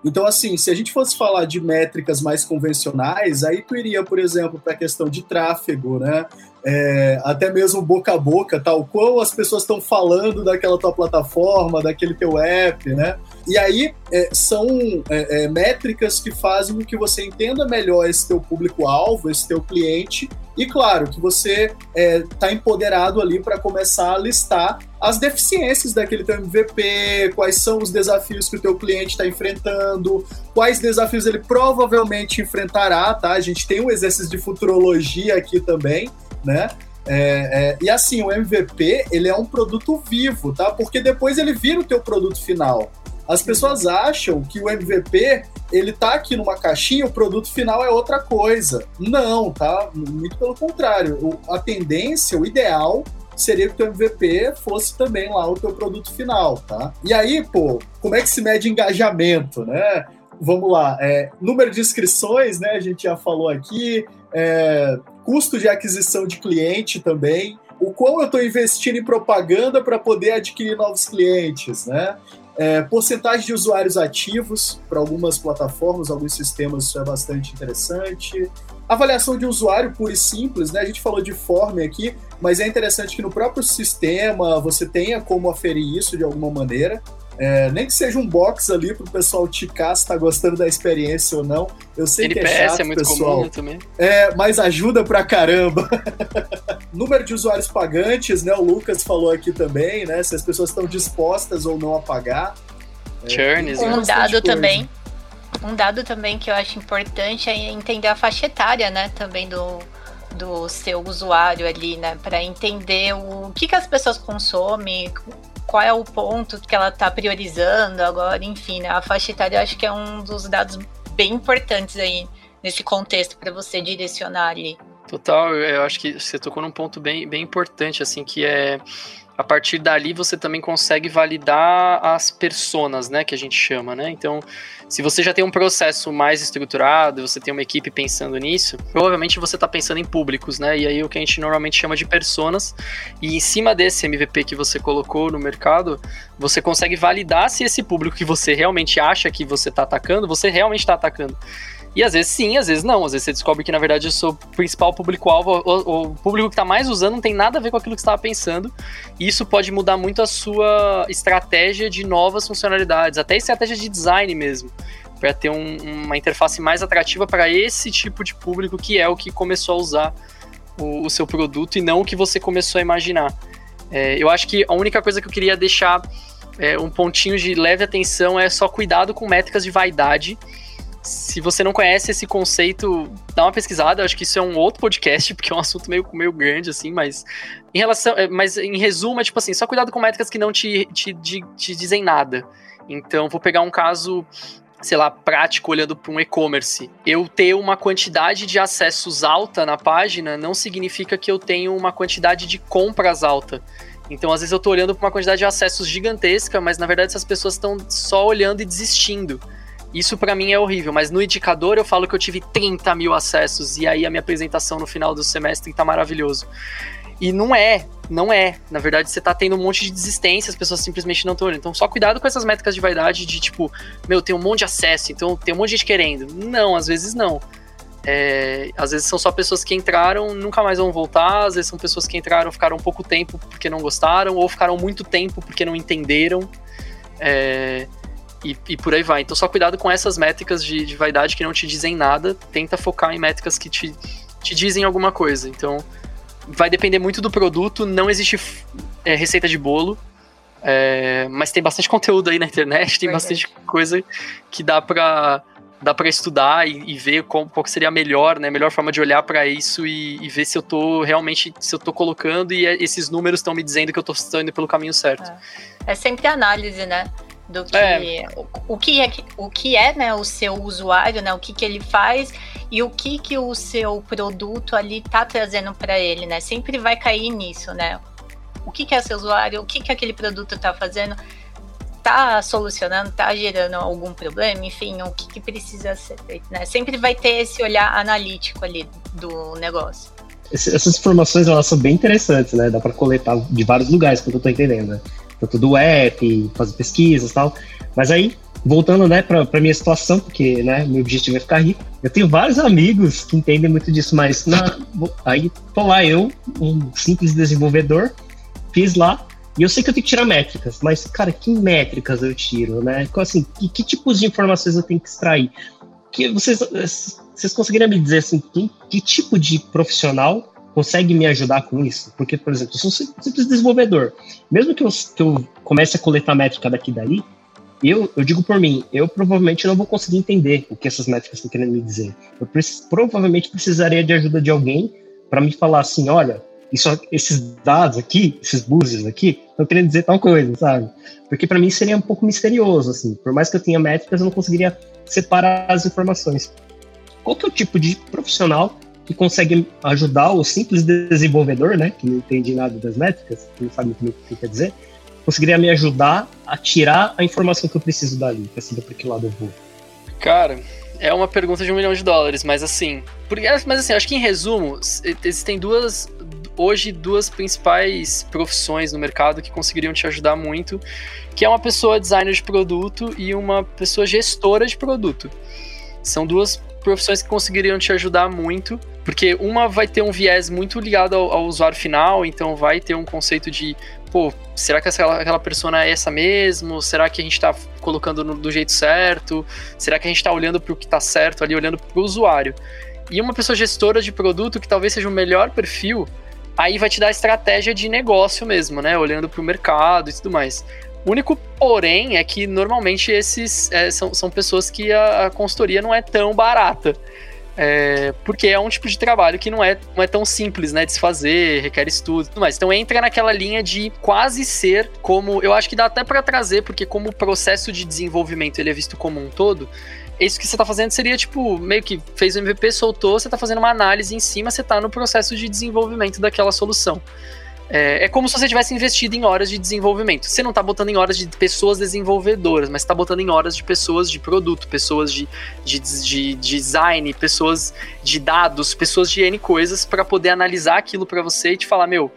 Então, assim, se a gente fosse falar de métricas mais convencionais, aí tu iria, por exemplo, para a questão de tráfego, né? É, até mesmo boca a boca, tal qual as pessoas estão falando daquela tua plataforma, daquele teu app, né? E aí é, são é, é métricas que fazem com que você entenda melhor esse teu público-alvo, esse teu cliente, e claro que você está é, empoderado ali para começar a listar as deficiências daquele teu MVP, quais são os desafios que o teu cliente está enfrentando, quais desafios ele provavelmente enfrentará, tá? A gente tem um exercício de futurologia aqui também, né? É, é, e assim, o MVP, ele é um produto vivo, tá? Porque depois ele vira o teu produto final. As pessoas acham que o MVP, ele tá aqui numa caixinha, o produto final é outra coisa. Não, tá? Muito pelo contrário. O, a tendência, o ideal seria que o teu MVP fosse também lá o teu produto final, tá? E aí, pô, como é que se mede engajamento, né? Vamos lá, é, número de inscrições, né? A gente já falou aqui, é, custo de aquisição de cliente também, o quão eu estou investindo em propaganda para poder adquirir novos clientes, né? É, porcentagem de usuários ativos para algumas plataformas, alguns sistemas, isso é bastante interessante. Avaliação de usuário pura e simples, né? A gente falou de form aqui, mas é interessante que no próprio sistema você tenha como aferir isso de alguma maneira. É, nem que seja um box ali para o pessoal ticar se está gostando da experiência ou não. Eu sei NPS que é chato, é muito pessoal. comum também. É, mas ajuda pra caramba. Número de usuários pagantes, né? O Lucas falou aqui também, né? Se as pessoas estão dispostas ou não a pagar. É, Churns, é, um dado coisa. também. Um dado também que eu acho importante é entender a faixa etária, né? Também do, do seu usuário ali, né? Para entender o que, que as pessoas consomem, qual é o ponto que ela está priorizando agora, enfim, né? A faixa etária eu acho que é um dos dados bem importantes aí nesse contexto para você direcionar ali. Total, eu acho que você tocou num ponto bem, bem importante, assim, que é a partir dali você também consegue validar as personas, né, que a gente chama, né? Então, se você já tem um processo mais estruturado, você tem uma equipe pensando nisso, provavelmente você está pensando em públicos, né? E aí o que a gente normalmente chama de personas, e em cima desse MVP que você colocou no mercado, você consegue validar se esse público que você realmente acha que você está atacando, você realmente está atacando. E às vezes sim, às vezes não. Às vezes você descobre que, na verdade, o seu principal público-alvo, o, o, público que está mais usando, não tem nada a ver com aquilo que você estava pensando. E isso pode mudar muito a sua estratégia de novas funcionalidades, até estratégia de design mesmo. Para ter um, uma interface mais atrativa para esse tipo de público que é o que começou a usar o, o seu produto e não o que você começou a imaginar. É, eu acho que a única coisa que eu queria deixar é, um pontinho de leve atenção é só cuidado com métricas de vaidade se você não conhece esse conceito, dá uma pesquisada. Eu acho que isso é um outro podcast, porque é um assunto meio, meio grande, assim, mas em relação. É, mas em resumo, é tipo assim, só cuidado com métricas que não te, te, te, te dizem nada. Então, vou pegar um caso sei lá, prático olhando para um e-commerce. Eu ter uma quantidade de acessos alta na página não significa que eu tenho uma quantidade de compras alta. Então, às vezes eu estou olhando para uma quantidade de acessos gigantesca, mas na verdade essas pessoas estão só olhando e desistindo. Isso para mim é horrível, mas no indicador eu falo que eu tive 30 mil acessos e aí a minha apresentação no final do semestre tá maravilhoso. E não é, não é. Na verdade, você tá tendo um monte de desistência, as pessoas simplesmente não estão olhando. Então, só cuidado com essas métricas de vaidade de tipo, meu, tem um monte de acesso, então tem um monte de gente querendo. Não, às vezes não. É, às vezes são só pessoas que entraram, nunca mais vão voltar, às vezes são pessoas que entraram, ficaram pouco tempo porque não gostaram, ou ficaram muito tempo porque não entenderam. É, e, e, por aí vai. Então, só cuidado com essas métricas de, de, vaidade que não te dizem nada. Tenta focar em métricas que te, te dizem alguma coisa. Então, vai depender muito do produto. Não existe é, receita de bolo. É, mas tem bastante conteúdo aí na internet, tem bastante coisa que dá pra, dá pra estudar e, e ver qual, qual seria a melhor, né? Melhor forma de olhar para isso e, e, ver se eu tô realmente, se eu tô colocando e esses números estão me dizendo que eu tô indo pelo caminho certo. É, é sempre análise, né? Do que é. o, o, que é o que é né o seu usuário né o que que ele faz e o que que o seu produto ali tá trazendo para ele né? Sempre vai cair nisso né? O que que é seu usuário o que que aquele produto tá fazendo tá solucionando tá gerando algum problema enfim o que que precisa ser feito né? Sempre vai ter esse olhar analítico ali do negócio. Essas informações elas são bem interessantes né? Dá para coletar de vários lugares que eu tô entendendo né? Tanto do app, fazer pesquisas e tal. Mas aí, voltando, né, pra, pra minha situação, porque, né, meu objetivo é ficar rico, eu tenho vários amigos que entendem muito disso, mas na, aí tô lá eu, um simples desenvolvedor, fiz lá, e eu sei que eu tenho que tirar métricas, mas, cara, que métricas eu tiro, né? Assim, que, que tipos de informações eu tenho que extrair? Que vocês, vocês conseguiriam me dizer, assim, que, que tipo de profissional consegue me ajudar com isso? Porque, por exemplo, eu sou um simples desenvolvedor. Mesmo que eu, que eu comece a coletar métrica daqui e daí, eu, eu digo por mim, eu provavelmente não vou conseguir entender o que essas métricas estão querendo me dizer. Eu provavelmente precisaria de ajuda de alguém para me falar assim, olha, isso, esses dados aqui, esses buzzers aqui, estão querendo dizer tal coisa, sabe? Porque para mim seria um pouco misterioso, assim. Por mais que eu tenha métricas, eu não conseguiria separar as informações. Qual que é o tipo de profissional que consegue ajudar o simples desenvolvedor, né, que não entende nada das métricas, que não sabe muito o que quer dizer, conseguiria me ajudar a tirar a informação que eu preciso dali, para saber para que lado eu vou. Cara, é uma pergunta de um milhão de dólares, mas assim, porque, mas assim, acho que em resumo, existem duas, hoje, duas principais profissões no mercado que conseguiriam te ajudar muito, que é uma pessoa designer de produto e uma pessoa gestora de produto. São duas profissões que conseguiriam te ajudar muito, porque uma vai ter um viés muito ligado ao, ao usuário final, então vai ter um conceito de, pô, será que aquela, aquela persona é essa mesmo? Será que a gente está colocando no, do jeito certo? Será que a gente está olhando para o que está certo ali, olhando para o usuário? E uma pessoa gestora de produto que talvez seja o melhor perfil, aí vai te dar estratégia de negócio mesmo, né? Olhando para o mercado e tudo mais. O único porém é que normalmente esses é, são, são pessoas que a, a consultoria não é tão barata. É, porque é um tipo de trabalho que não é, não é tão simples, né, de se fazer, requer estudo e tudo mais. Então entra naquela linha de quase ser como, eu acho que dá até para trazer, porque como o processo de desenvolvimento ele é visto como um todo, isso que você tá fazendo seria tipo, meio que fez o MVP, soltou, você tá fazendo uma análise em cima, você tá no processo de desenvolvimento daquela solução. É, é, como se você tivesse investido em horas de desenvolvimento. Você não está botando em horas de pessoas desenvolvedoras, mas está botando em horas de pessoas de produto, pessoas de, de, de design, pessoas de dados, pessoas de N coisas para poder analisar aquilo para você e te falar, meu,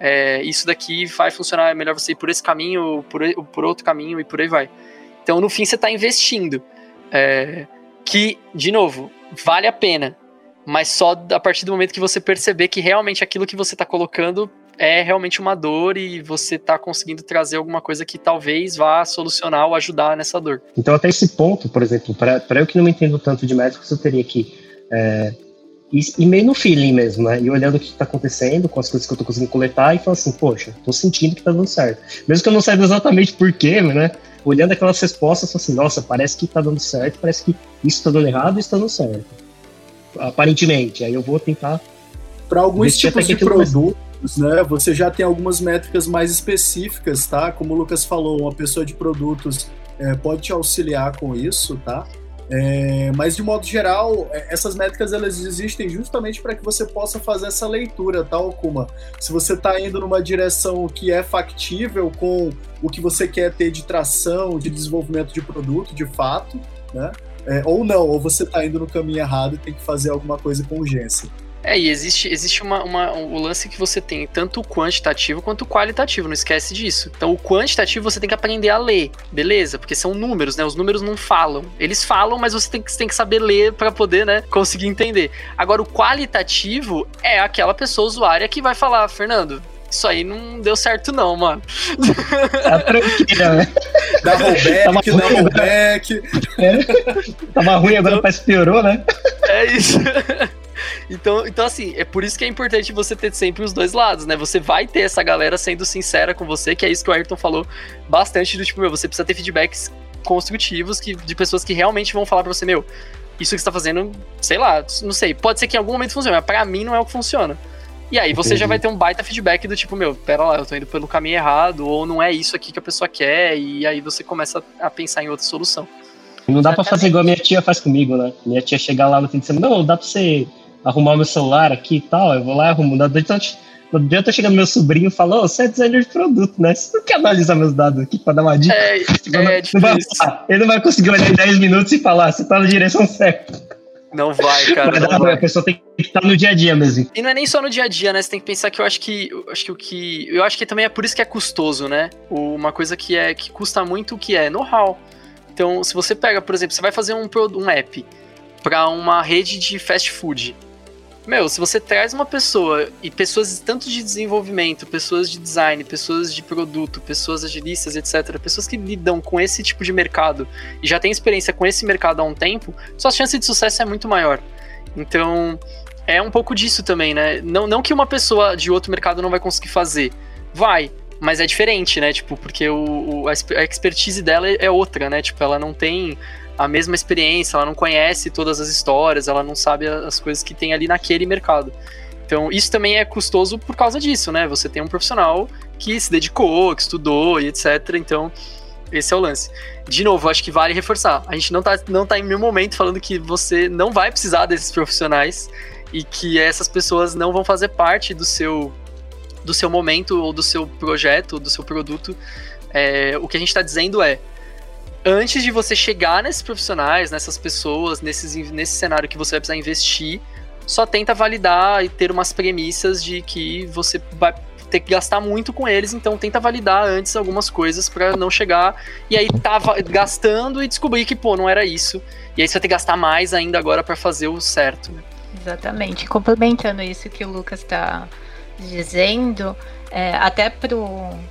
é, isso daqui vai funcionar, é melhor você ir por esse caminho, por, por outro caminho e por aí vai. Então, no fim, você está investindo. É, que, de novo, vale a pena mas só a partir do momento que você perceber que realmente aquilo que você está colocando é realmente uma dor e você tá conseguindo trazer alguma coisa que talvez vá solucionar ou ajudar nessa dor. Então, até esse ponto, por exemplo, para eu que não me entendo tanto de médicos, eu teria que é, e, meio no feeling mesmo, né? E olhando o que está acontecendo, com as coisas que eu estou conseguindo coletar, e falar assim, poxa, estou sentindo que está dando certo. Mesmo que eu não saiba exatamente por quê, né? Olhando aquelas respostas, assim, nossa, parece que está dando certo, parece que isso está dando errado e isso está dando certo. Aparentemente. Aí eu vou tentar. Para alguns tipos de produto, né? Você já tem algumas métricas mais específicas, tá? Como o Lucas falou, uma pessoa de produtos é, pode te auxiliar com isso, tá? É, mas de modo geral, é, essas métricas elas existem justamente para que você possa fazer essa leitura, tá, como se você está indo numa direção que é factível com o que você quer ter de tração, de desenvolvimento de produto, de fato, né? É, ou não, ou você está indo no caminho errado e tem que fazer alguma coisa com urgência. É, e existe, existe uma, uma, o lance que você tem tanto o quantitativo quanto o qualitativo, não esquece disso. Então, o quantitativo você tem que aprender a ler, beleza? Porque são números, né? Os números não falam. Eles falam, mas você tem que, tem que saber ler para poder, né, conseguir entender. Agora, o qualitativo é aquela pessoa usuária que vai falar, Fernando, isso aí não deu certo não, mano. Tá tranquilo, né? Dá rollback, dá rollback. É. Tava ruim, agora então, parece que piorou, né? É isso. Então, então, assim, é por isso que é importante você ter sempre os dois lados, né? Você vai ter essa galera sendo sincera com você, que é isso que o Ayrton falou bastante do tipo, meu, você precisa ter feedbacks construtivos que, de pessoas que realmente vão falar pra você, meu, isso que você tá fazendo, sei lá, não sei, pode ser que em algum momento funcione, mas pra mim não é o que funciona. E aí você Entendi. já vai ter um baita feedback do tipo, meu, pera lá, eu tô indo pelo caminho errado, ou não é isso aqui que a pessoa quer, e aí você começa a pensar em outra solução. Não dá para fazer igual a minha tia faz comigo, né? Minha tia chegar lá no fim de semana, não, dá pra você arrumar meu celular aqui e tal, eu vou lá e arrumo. No dia eu tô chegando meu sobrinho e fala, oh, você é designer de produto, né? Você não quer analisar meus dados aqui pra dar uma dica? É, tipo, é, não, não vai, ele não vai conseguir olhar em 10 minutos e falar, você tá na direção certa. Não vai, cara. Não vai. A pessoa tem que estar no dia a dia mesmo. E não é nem só no dia a dia, né? Você tem que pensar que eu acho que. Eu acho que o que. Eu acho que também é por isso que é custoso, né? Uma coisa que é que custa muito que é know-how. Então, se você pega, por exemplo, você vai fazer um, um app para uma rede de fast food. Meu, se você traz uma pessoa e pessoas tanto de desenvolvimento, pessoas de design, pessoas de produto, pessoas agilistas, etc., pessoas que lidam com esse tipo de mercado e já têm experiência com esse mercado há um tempo, sua chance de sucesso é muito maior. Então, é um pouco disso também, né? Não, não que uma pessoa de outro mercado não vai conseguir fazer. Vai, mas é diferente, né? Tipo, porque o, o a expertise dela é outra, né? Tipo, ela não tem a mesma experiência, ela não conhece todas as histórias, ela não sabe as coisas que tem ali naquele mercado. Então, isso também é custoso por causa disso, né? Você tem um profissional que se dedicou, que estudou e etc. Então, esse é o lance. De novo, acho que vale reforçar. A gente não tá, não tá em nenhum momento falando que você não vai precisar desses profissionais e que essas pessoas não vão fazer parte do seu do seu momento ou do seu projeto, do seu produto. É, o que a gente está dizendo é antes de você chegar nesses profissionais, nessas pessoas, nesses, nesse cenário que você vai precisar investir, só tenta validar e ter umas premissas de que você vai ter que gastar muito com eles, então tenta validar antes algumas coisas para não chegar e aí tava gastando e descobrir que, pô, não era isso. E aí você vai ter que gastar mais ainda agora para fazer o certo. Né? Exatamente. Complementando isso que o Lucas está dizendo, é, até pro,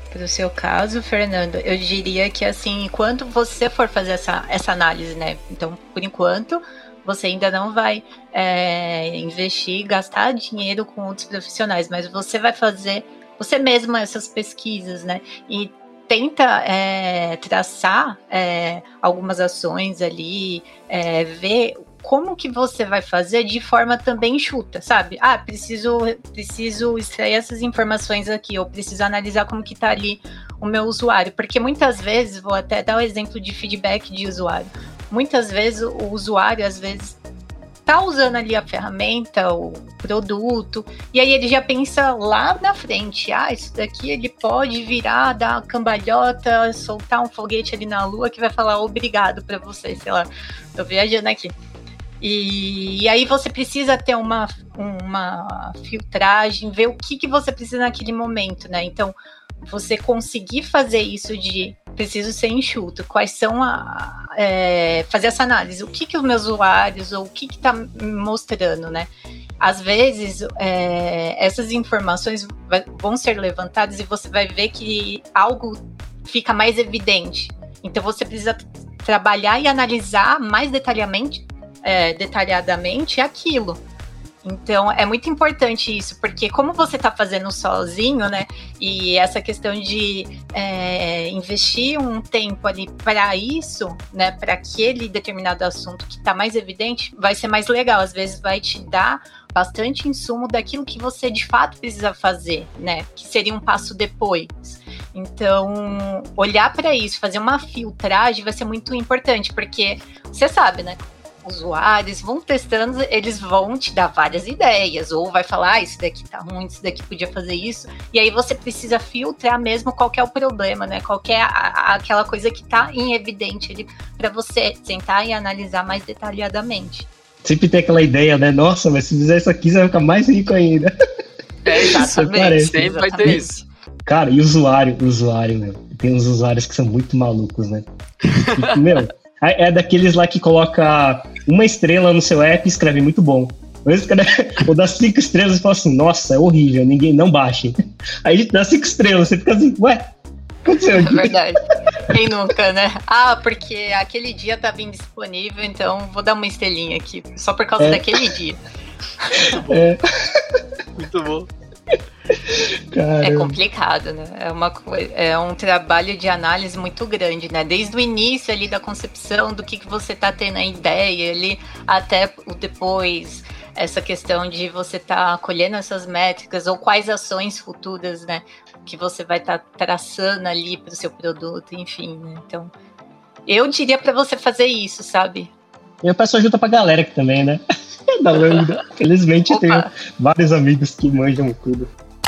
pro seu caso, Fernando, eu diria que assim, enquanto você for fazer essa, essa análise, né? Então, por enquanto, você ainda não vai é, investir, gastar dinheiro com outros profissionais, mas você vai fazer você mesma essas pesquisas, né? E tenta é, traçar é, algumas ações ali, é, ver como que você vai fazer de forma também enxuta, sabe? Ah, preciso, preciso extrair essas informações aqui, ou preciso analisar como que tá ali o meu usuário, porque muitas vezes, vou até dar o um exemplo de feedback de usuário, muitas vezes o usuário, às vezes, tá usando ali a ferramenta, o produto, e aí ele já pensa lá na frente, ah, isso daqui ele pode virar, dar cambalhota, soltar um foguete ali na lua que vai falar obrigado para você, sei lá, tô viajando aqui. E, e, aí você precisa ter uma, uma filtragem, ver o que, que você precisa naquele momento, né? Então, você conseguir fazer isso de preciso ser enxuto, quais são a. É, fazer essa análise, o que, que os meus usuários, ou o que está mostrando, né? Às vezes, é, essas informações vão ser levantadas e você vai ver que algo fica mais evidente. Então, você precisa trabalhar e analisar mais detalhadamente é, detalhadamente aquilo. Então é muito importante isso, porque como você está fazendo sozinho, né? E essa questão de é, investir um tempo ali para isso, né? Para aquele determinado assunto que está mais evidente, vai ser mais legal. Às vezes vai te dar bastante insumo daquilo que você de fato precisa fazer, né? Que seria um passo depois. Então, olhar para isso, fazer uma filtragem vai ser muito importante, porque você sabe, né? Usuários, vão testando, eles vão te dar várias ideias, ou vai falar, ah, isso daqui tá ruim, isso daqui podia fazer isso, e aí você precisa filtrar mesmo qual é o problema, né? Qual é a, a, aquela coisa que tá em evidente ali para você sentar e analisar mais detalhadamente. Sempre tem aquela ideia, né? Nossa, mas se fizer isso aqui, você vai ficar mais rico ainda. É, exatamente. Sempre vai ter isso. Cara, e usuário, usuário, meu. Tem uns usuários que são muito malucos, né? Meu, é daqueles lá que coloca uma estrela no seu app e escreve muito bom. O das cinco estrelas e fala assim, nossa, é horrível, ninguém não baixe. Aí dá cinco estrelas, você fica assim, ué, aconteceu aqui? É verdade. Quem nunca, né? Ah, porque aquele dia tava indisponível, então vou dar uma estrelinha aqui, só por causa é. daquele dia. Muito bom. É. Muito bom. É complicado, né? É, uma, é um trabalho de análise muito grande, né? Desde o início ali da concepção, do que, que você está tendo a ideia ali, até o depois, essa questão de você estar tá colhendo essas métricas, ou quais ações futuras, né? Que você vai estar tá traçando ali para o seu produto, enfim, né? Então, eu diria para você fazer isso, sabe? Eu peço ajuda pra galera aqui também, né? da Lambda. Felizmente Opa. tenho vários amigos que manjam tudo.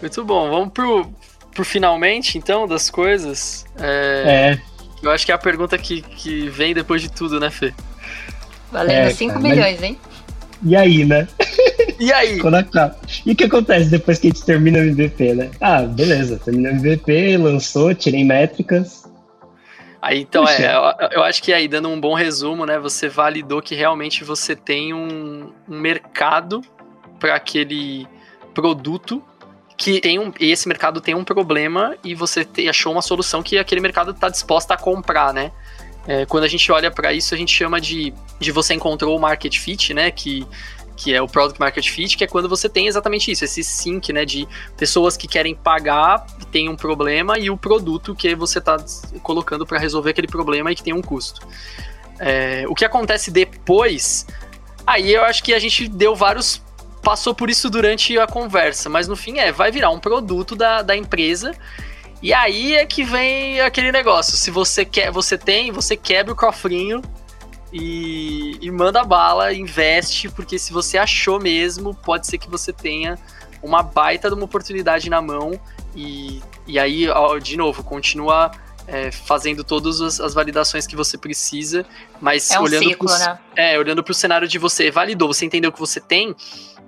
Muito bom. Vamos pro, pro finalmente, então, das coisas. É, é. Eu acho que é a pergunta que, que vem depois de tudo, né, Fê? Valendo 5 é, milhões, mas... hein? E aí, né? E aí? Quando acaba. E o que acontece depois que a gente termina o MVP, né? Ah, beleza, terminou o MVP, lançou, tirei métricas. Aí, então, Puxa. é, eu, eu, acho que aí, dando um bom resumo, né? Você validou que realmente você tem um, um mercado para aquele produto que tem um, esse mercado tem um problema e você te, achou uma solução que aquele mercado está disposto a comprar, né? É, quando a gente olha para isso, a gente chama de, de você encontrou o market fit, né? Que, que é o product market fit, que é quando você tem exatamente isso, esse sync, né? De pessoas que querem pagar, tem um problema, e o produto que você está colocando para resolver aquele problema e que tem um custo. É, o que acontece depois, aí eu acho que a gente deu vários passou por isso durante a conversa, mas no fim é, vai virar um produto da, da empresa. E aí é que vem aquele negócio. Se você quer, você tem, você quebra o cofrinho e, e manda bala, investe, porque se você achou mesmo, pode ser que você tenha uma baita de uma oportunidade na mão. E, e aí, ó, de novo, continua é, fazendo todas as, as, validações que você precisa, mas é um olhando para né? é, o cenário de você validou, você entendeu o que você tem,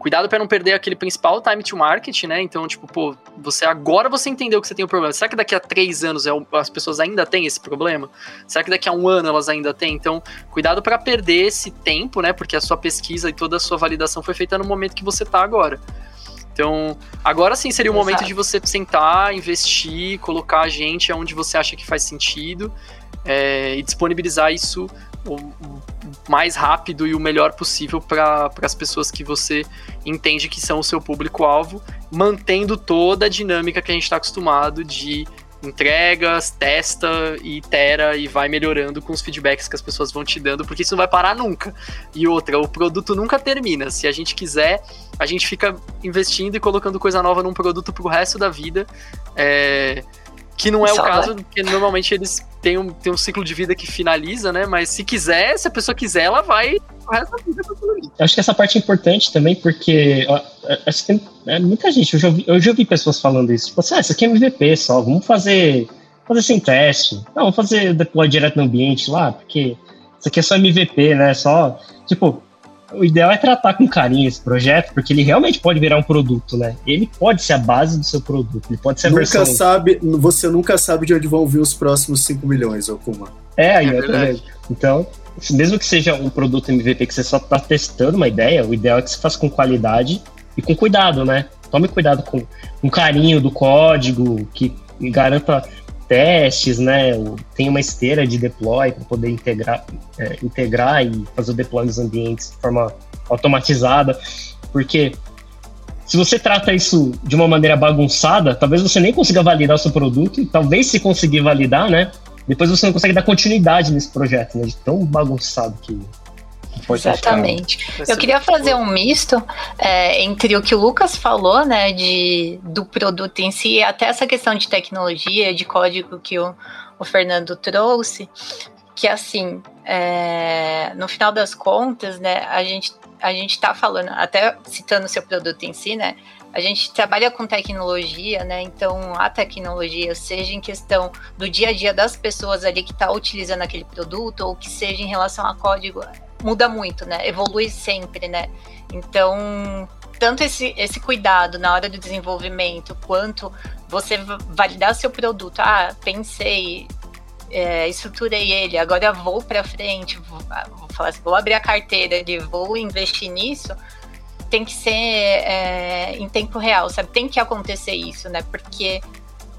Cuidado para não perder aquele principal time to market, né? Então, tipo, pô, você agora você entendeu que você tem o um problema. Será que daqui a três anos é as pessoas ainda têm esse problema? Será que daqui a um ano elas ainda têm? Então, cuidado para perder esse tempo, né? Porque a sua pesquisa e toda a sua validação foi feita no momento que você tá agora. Então, agora sim seria o Exato. momento de você sentar, investir, colocar a gente onde você acha que faz sentido é, e disponibilizar isso o mais rápido e o melhor possível para as pessoas que você entende que são o seu público-alvo, mantendo toda a dinâmica que a gente está acostumado de entregas, testa e itera e vai melhorando com os feedbacks que as pessoas vão te dando, porque isso não vai parar nunca. E outra, o produto nunca termina. Se a gente quiser, a gente fica investindo e colocando coisa nova num produto pro resto da vida. É, que não é Só o caso, vai. porque normalmente eles têm um, têm um ciclo de vida que finaliza, né? Mas se quiser, se a pessoa quiser, ela vai o resto da vida Eu acho que essa parte é importante também, porque ó, acho que tem, é, muita gente, eu já, ouvi, eu já ouvi pessoas falando isso. Tipo assim, ah, isso aqui é MVP só, vamos fazer, fazer sem teste. Não, vamos fazer deploy direto no ambiente lá, porque isso aqui é só MVP, né? Só, tipo, o ideal é tratar com carinho esse projeto, porque ele realmente pode virar um produto, né? Ele pode ser a base do seu produto, ele pode ser a nunca versão... Sabe, você nunca sabe de onde vão vir os próximos 5 milhões, Okuma. É, aí, é Então, mesmo que seja um produto MVP que você só está testando uma ideia, o ideal é que você faça com qualidade e com cuidado, né? Tome cuidado com, com carinho do código, que garanta testes, né? Tem uma esteira de deploy para poder integrar, é, integrar e fazer o deploy nos ambientes de forma automatizada, porque se você trata isso de uma maneira bagunçada, talvez você nem consiga validar o seu produto, e talvez se conseguir validar, né? Depois você não consegue dar continuidade nesse projeto, né? De tão bagunçado que, Exatamente. Eu queria fazer um misto é, entre o que o Lucas falou, né, de, do produto em si, e até essa questão de tecnologia, de código que o, o Fernando trouxe, que assim, é, no final das contas, né, a gente a gente está falando, até citando o seu produto em si, né? A gente trabalha com tecnologia, né? Então, a tecnologia, seja em questão do dia a dia das pessoas ali que está utilizando aquele produto, ou que seja em relação a código, muda muito, né? Evolui sempre, né? Então, tanto esse, esse cuidado na hora do desenvolvimento, quanto você validar seu produto. Ah, pensei, é, estruturei ele, agora vou para frente, vou, ah, vou, falar assim, vou abrir a carteira de vou investir nisso. Tem que ser é, em tempo real, sabe? Tem que acontecer isso, né? Porque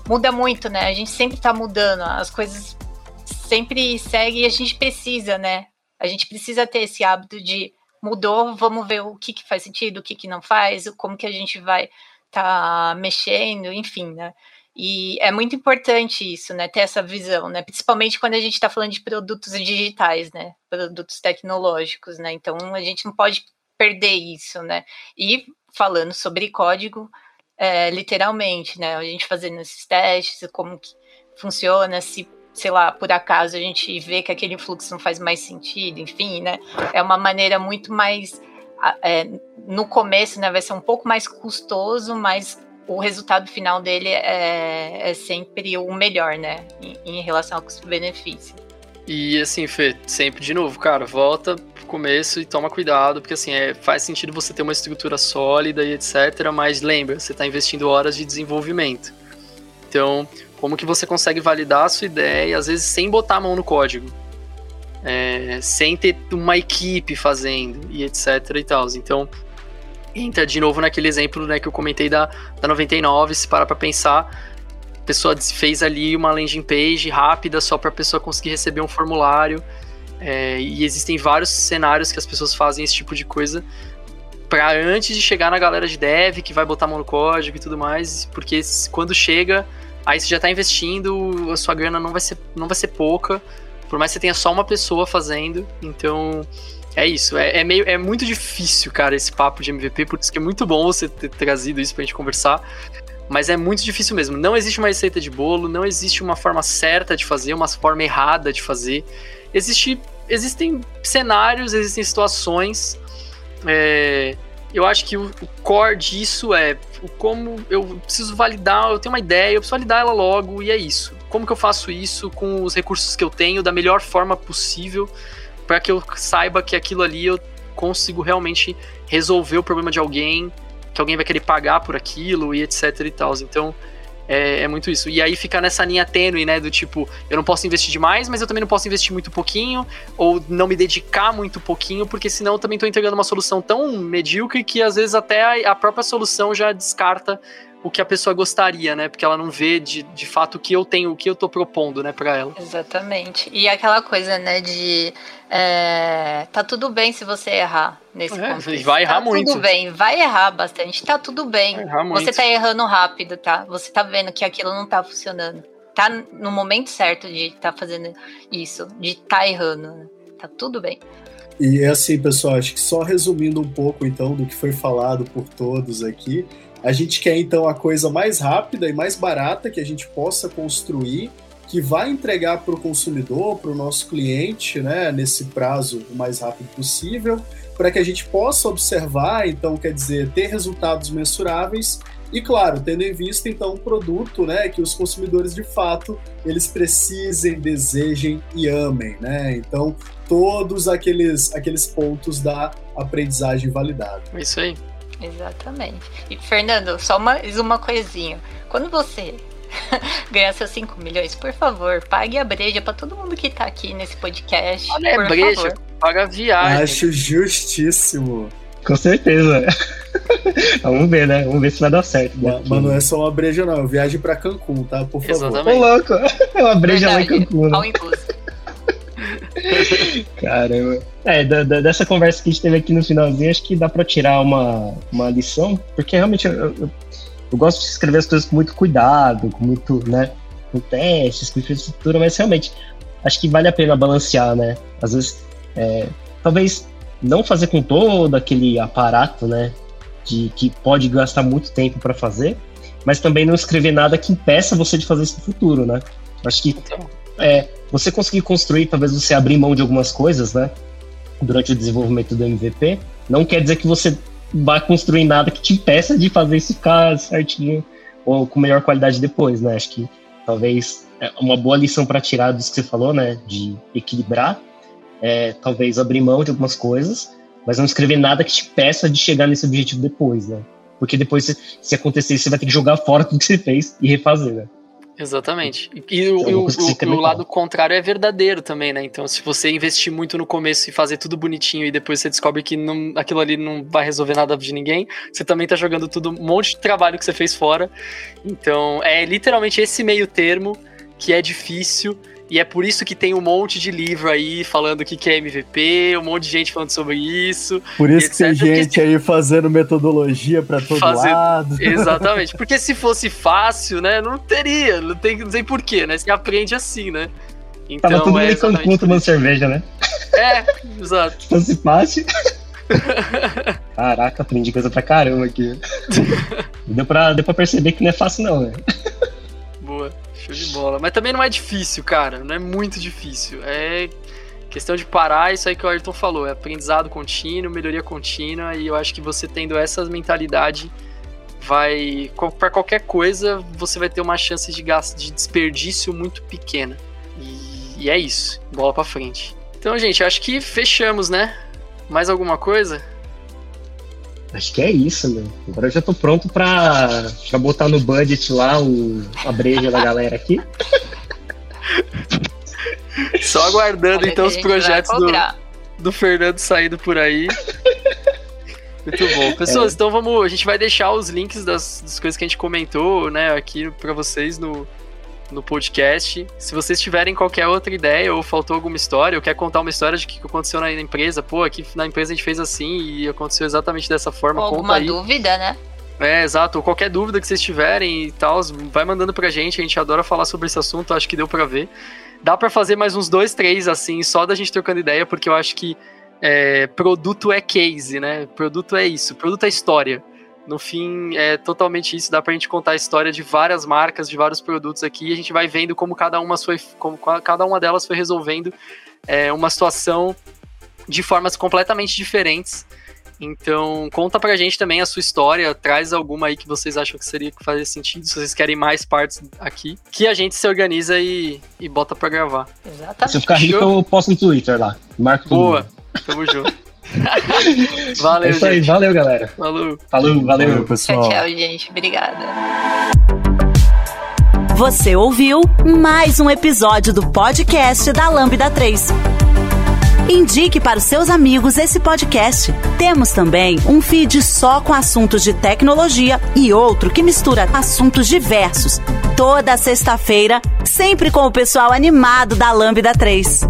muda muito, né? A gente sempre está mudando, as coisas sempre seguem e a gente precisa, né? A gente precisa ter esse hábito de mudou, vamos ver o que, que faz sentido, o que, que não faz, como que a gente vai estar tá mexendo, enfim, né? E é muito importante isso, né? Ter essa visão, né? Principalmente quando a gente está falando de produtos digitais, né? Produtos tecnológicos, né? Então a gente não pode perder isso, né? E falando sobre código, é, literalmente, né? A gente fazendo esses testes, como que funciona, se sei lá, por acaso a gente vê que aquele fluxo não faz mais sentido, enfim, né? É uma maneira muito mais. É, no começo, né, vai ser um pouco mais custoso, mas o resultado final dele é, é sempre o melhor, né? Em, em relação ao custo-benefício. E assim, Fê, sempre de novo, cara, volta pro começo e toma cuidado, porque assim, é, faz sentido você ter uma estrutura sólida e etc, mas lembra, você está investindo horas de desenvolvimento. Então, como que você consegue validar a sua ideia, às vezes sem botar a mão no código. É, sem ter uma equipe fazendo e etc e tal. Então, entra de novo naquele exemplo né, que eu comentei da, da 99, se parar pra pensar, a pessoa fez ali uma landing page rápida só para a pessoa conseguir receber um formulário. É, e existem vários cenários que as pessoas fazem esse tipo de coisa para antes de chegar na galera de dev que vai botar a mão no código e tudo mais, porque quando chega aí você já está investindo, a sua grana não vai ser, não vai ser pouca, por mais que você tenha só uma pessoa fazendo, então é isso, é, é, meio, é muito difícil, cara, esse papo de MVP, por isso que é muito bom você ter trazido isso pra gente conversar, mas é muito difícil mesmo, não existe uma receita de bolo, não existe uma forma certa de fazer, uma forma errada de fazer, existe, existem cenários, existem situações, é, eu acho que o, o core disso é como eu preciso validar, eu tenho uma ideia, eu preciso validar ela logo e é isso. Como que eu faço isso com os recursos que eu tenho da melhor forma possível para que eu saiba que aquilo ali eu consigo realmente resolver o problema de alguém, que alguém vai querer pagar por aquilo e etc e tal. Então, é, é, muito isso. E aí fica nessa linha tênue, né? Do tipo, eu não posso investir demais, mas eu também não posso investir muito pouquinho, ou não me dedicar muito pouquinho, porque senão eu também estou entregando uma solução tão medíocre que às vezes até a, a própria solução já descarta o que a pessoa gostaria, né? Porque ela não vê de, de fato o que eu tenho, o que eu tô propondo, né, para ela. Exatamente. E aquela coisa, né, de é, tá tudo bem se você errar nesse é, contexto. Vai errar tá muito. Tudo bem, vai errar bastante, tá tudo bem. Você tá errando rápido, tá? Você tá vendo que aquilo não tá funcionando. Tá no momento certo de estar tá fazendo isso, de estar tá errando. Né? Tá tudo bem. E é assim, pessoal, acho que só resumindo um pouco então do que foi falado por todos aqui, a gente quer então a coisa mais rápida e mais barata que a gente possa construir, que vai entregar para o consumidor, para o nosso cliente, né, nesse prazo o mais rápido possível, para que a gente possa observar, então, quer dizer, ter resultados mensuráveis e claro, tendo em vista então um produto, né, que os consumidores de fato eles precisem, desejem e amem, né? Então todos aqueles aqueles pontos da aprendizagem validada. Isso aí. Exatamente. E, Fernando, só mais uma coisinha. Quando você ganhar seus 5 milhões, por favor, pague a breja para todo mundo que tá aqui nesse podcast. Olha, é breja, favor. paga a viagem. Acho justíssimo. Com certeza. Vamos ver, né? Vamos ver se vai dar certo. Ma- Mas não é só uma breja, não. Eu viaje pra Cancún, tá? Por favor. Ô, Exatamente. louco! É uma breja lá em Verdade, Cancún, né? Ao. Caramba. É, da- da- dessa conversa que a gente teve aqui no finalzinho, acho que dá pra tirar uma, uma lição, porque realmente eu, eu- eu gosto de escrever as coisas com muito cuidado, com muito, né, com testes, com infraestrutura, mas realmente acho que vale a pena balancear, né? Às vezes, é, talvez não fazer com todo aquele aparato, né, de que pode gastar muito tempo pra fazer, mas também não escrever nada que impeça você de fazer isso no futuro, né? Acho que Então, é, você conseguir construir, talvez você abrir mão de algumas coisas, né? Durante o desenvolvimento do MVP, não quer dizer que você vai construir nada que te impeça de fazer isso ficar certinho ou com melhor qualidade depois, né? Acho que talvez é uma boa lição para tirar disso que você falou, né? De equilibrar, é, talvez abrir mão de algumas coisas, mas não escrever nada que te impeça de chegar nesse objetivo depois, né? Porque depois, se, se acontecer, você vai ter que jogar fora tudo que você fez e refazer, né? Exatamente. E, o, é e uma o- o- você o incremental. lado contrário é verdadeiro também, né? Então, se você investir muito no começo e fazer tudo bonitinho e depois você descobre que não- aquilo ali não vai resolver nada de ninguém, você também tá jogando tudo, um monte de trabalho que você fez fora. Então, é literalmente esse meio termo que é difícil. E é por isso que tem um monte de livro aí falando o que que é MVP, um monte de gente falando sobre isso. Por isso que tem porque gente aí fazendo metodologia pra todo Fazendo- lado. Exatamente. Porque se fosse fácil, né? Não teria. Não tem, não tem porquê, né? Você aprende assim, né? Então, Tava tudo é meio Cancún tomando cerveja, né? isso. É, exato. Se fosse fácil. Caraca, aprendi coisa pra caramba aqui. deu, pra, deu pra perceber que não é fácil, não, né? Show de bola. Mas também não é difícil, cara. Não é muito difícil. É questão de parar, isso aí que o Ayrton falou. É aprendizado contínuo, melhoria contínua. E eu acho que você tendo essa mentalidade, vai. Pra qualquer coisa, você vai ter uma chance de gasto, de desperdício muito pequena. E, e é isso. Bola pra frente. Então, gente, acho que fechamos, né? Mais alguma coisa? Acho que é isso, meu. Agora eu já tô pronto pra, pra botar no budget lá o, a breja da galera aqui. Só aguardando então os projetos do, do Fernando saindo por aí. Muito bom. Pessoas, então vamos. A gente vai deixar os links das, das coisas que a gente comentou, né, aqui pra vocês no, no podcast. Se vocês tiverem qualquer outra ideia ou faltou alguma história, ou quer contar uma história de que aconteceu na empresa, pô, aqui na empresa a gente fez assim e aconteceu exatamente dessa forma, Ou conta alguma aí. dúvida, né? É, exato. Qualquer dúvida que vocês tiverem e tal, vai mandando pra gente. A gente adora falar sobre esse assunto, acho que deu pra ver. Dá pra fazer mais uns dois, três, assim, só da gente trocando ideia, porque eu acho que é, produto é case, né? Produto é isso, produto é história. No fim, é totalmente isso. Dá pra gente contar a história de várias marcas, de vários produtos aqui, e a gente vai vendo como cada uma foi, como cada uma delas foi resolvendo é, uma situação de formas completamente diferentes. Então, conta pra gente também a sua história, traz alguma aí que vocês acham que seria que fazer sentido, se vocês querem mais partes aqui, que a gente se organiza e, e bota pra gravar. Se eu Exatamente. ficar rico, eu posto no Twitter lá. Marco Boa, tamo junto. É Valeu, isso aí, gente. valeu, galera. Falou. Falou, valeu. Valeu, pessoal. Tchau, tchau, gente. Obrigada. Você ouviu mais um episódio do podcast da Lambda 3. Indique para os seus amigos esse podcast. Temos também um feed só com assuntos de tecnologia e outro que mistura assuntos diversos. Toda sexta-feira, sempre com o pessoal animado da Lambda 3.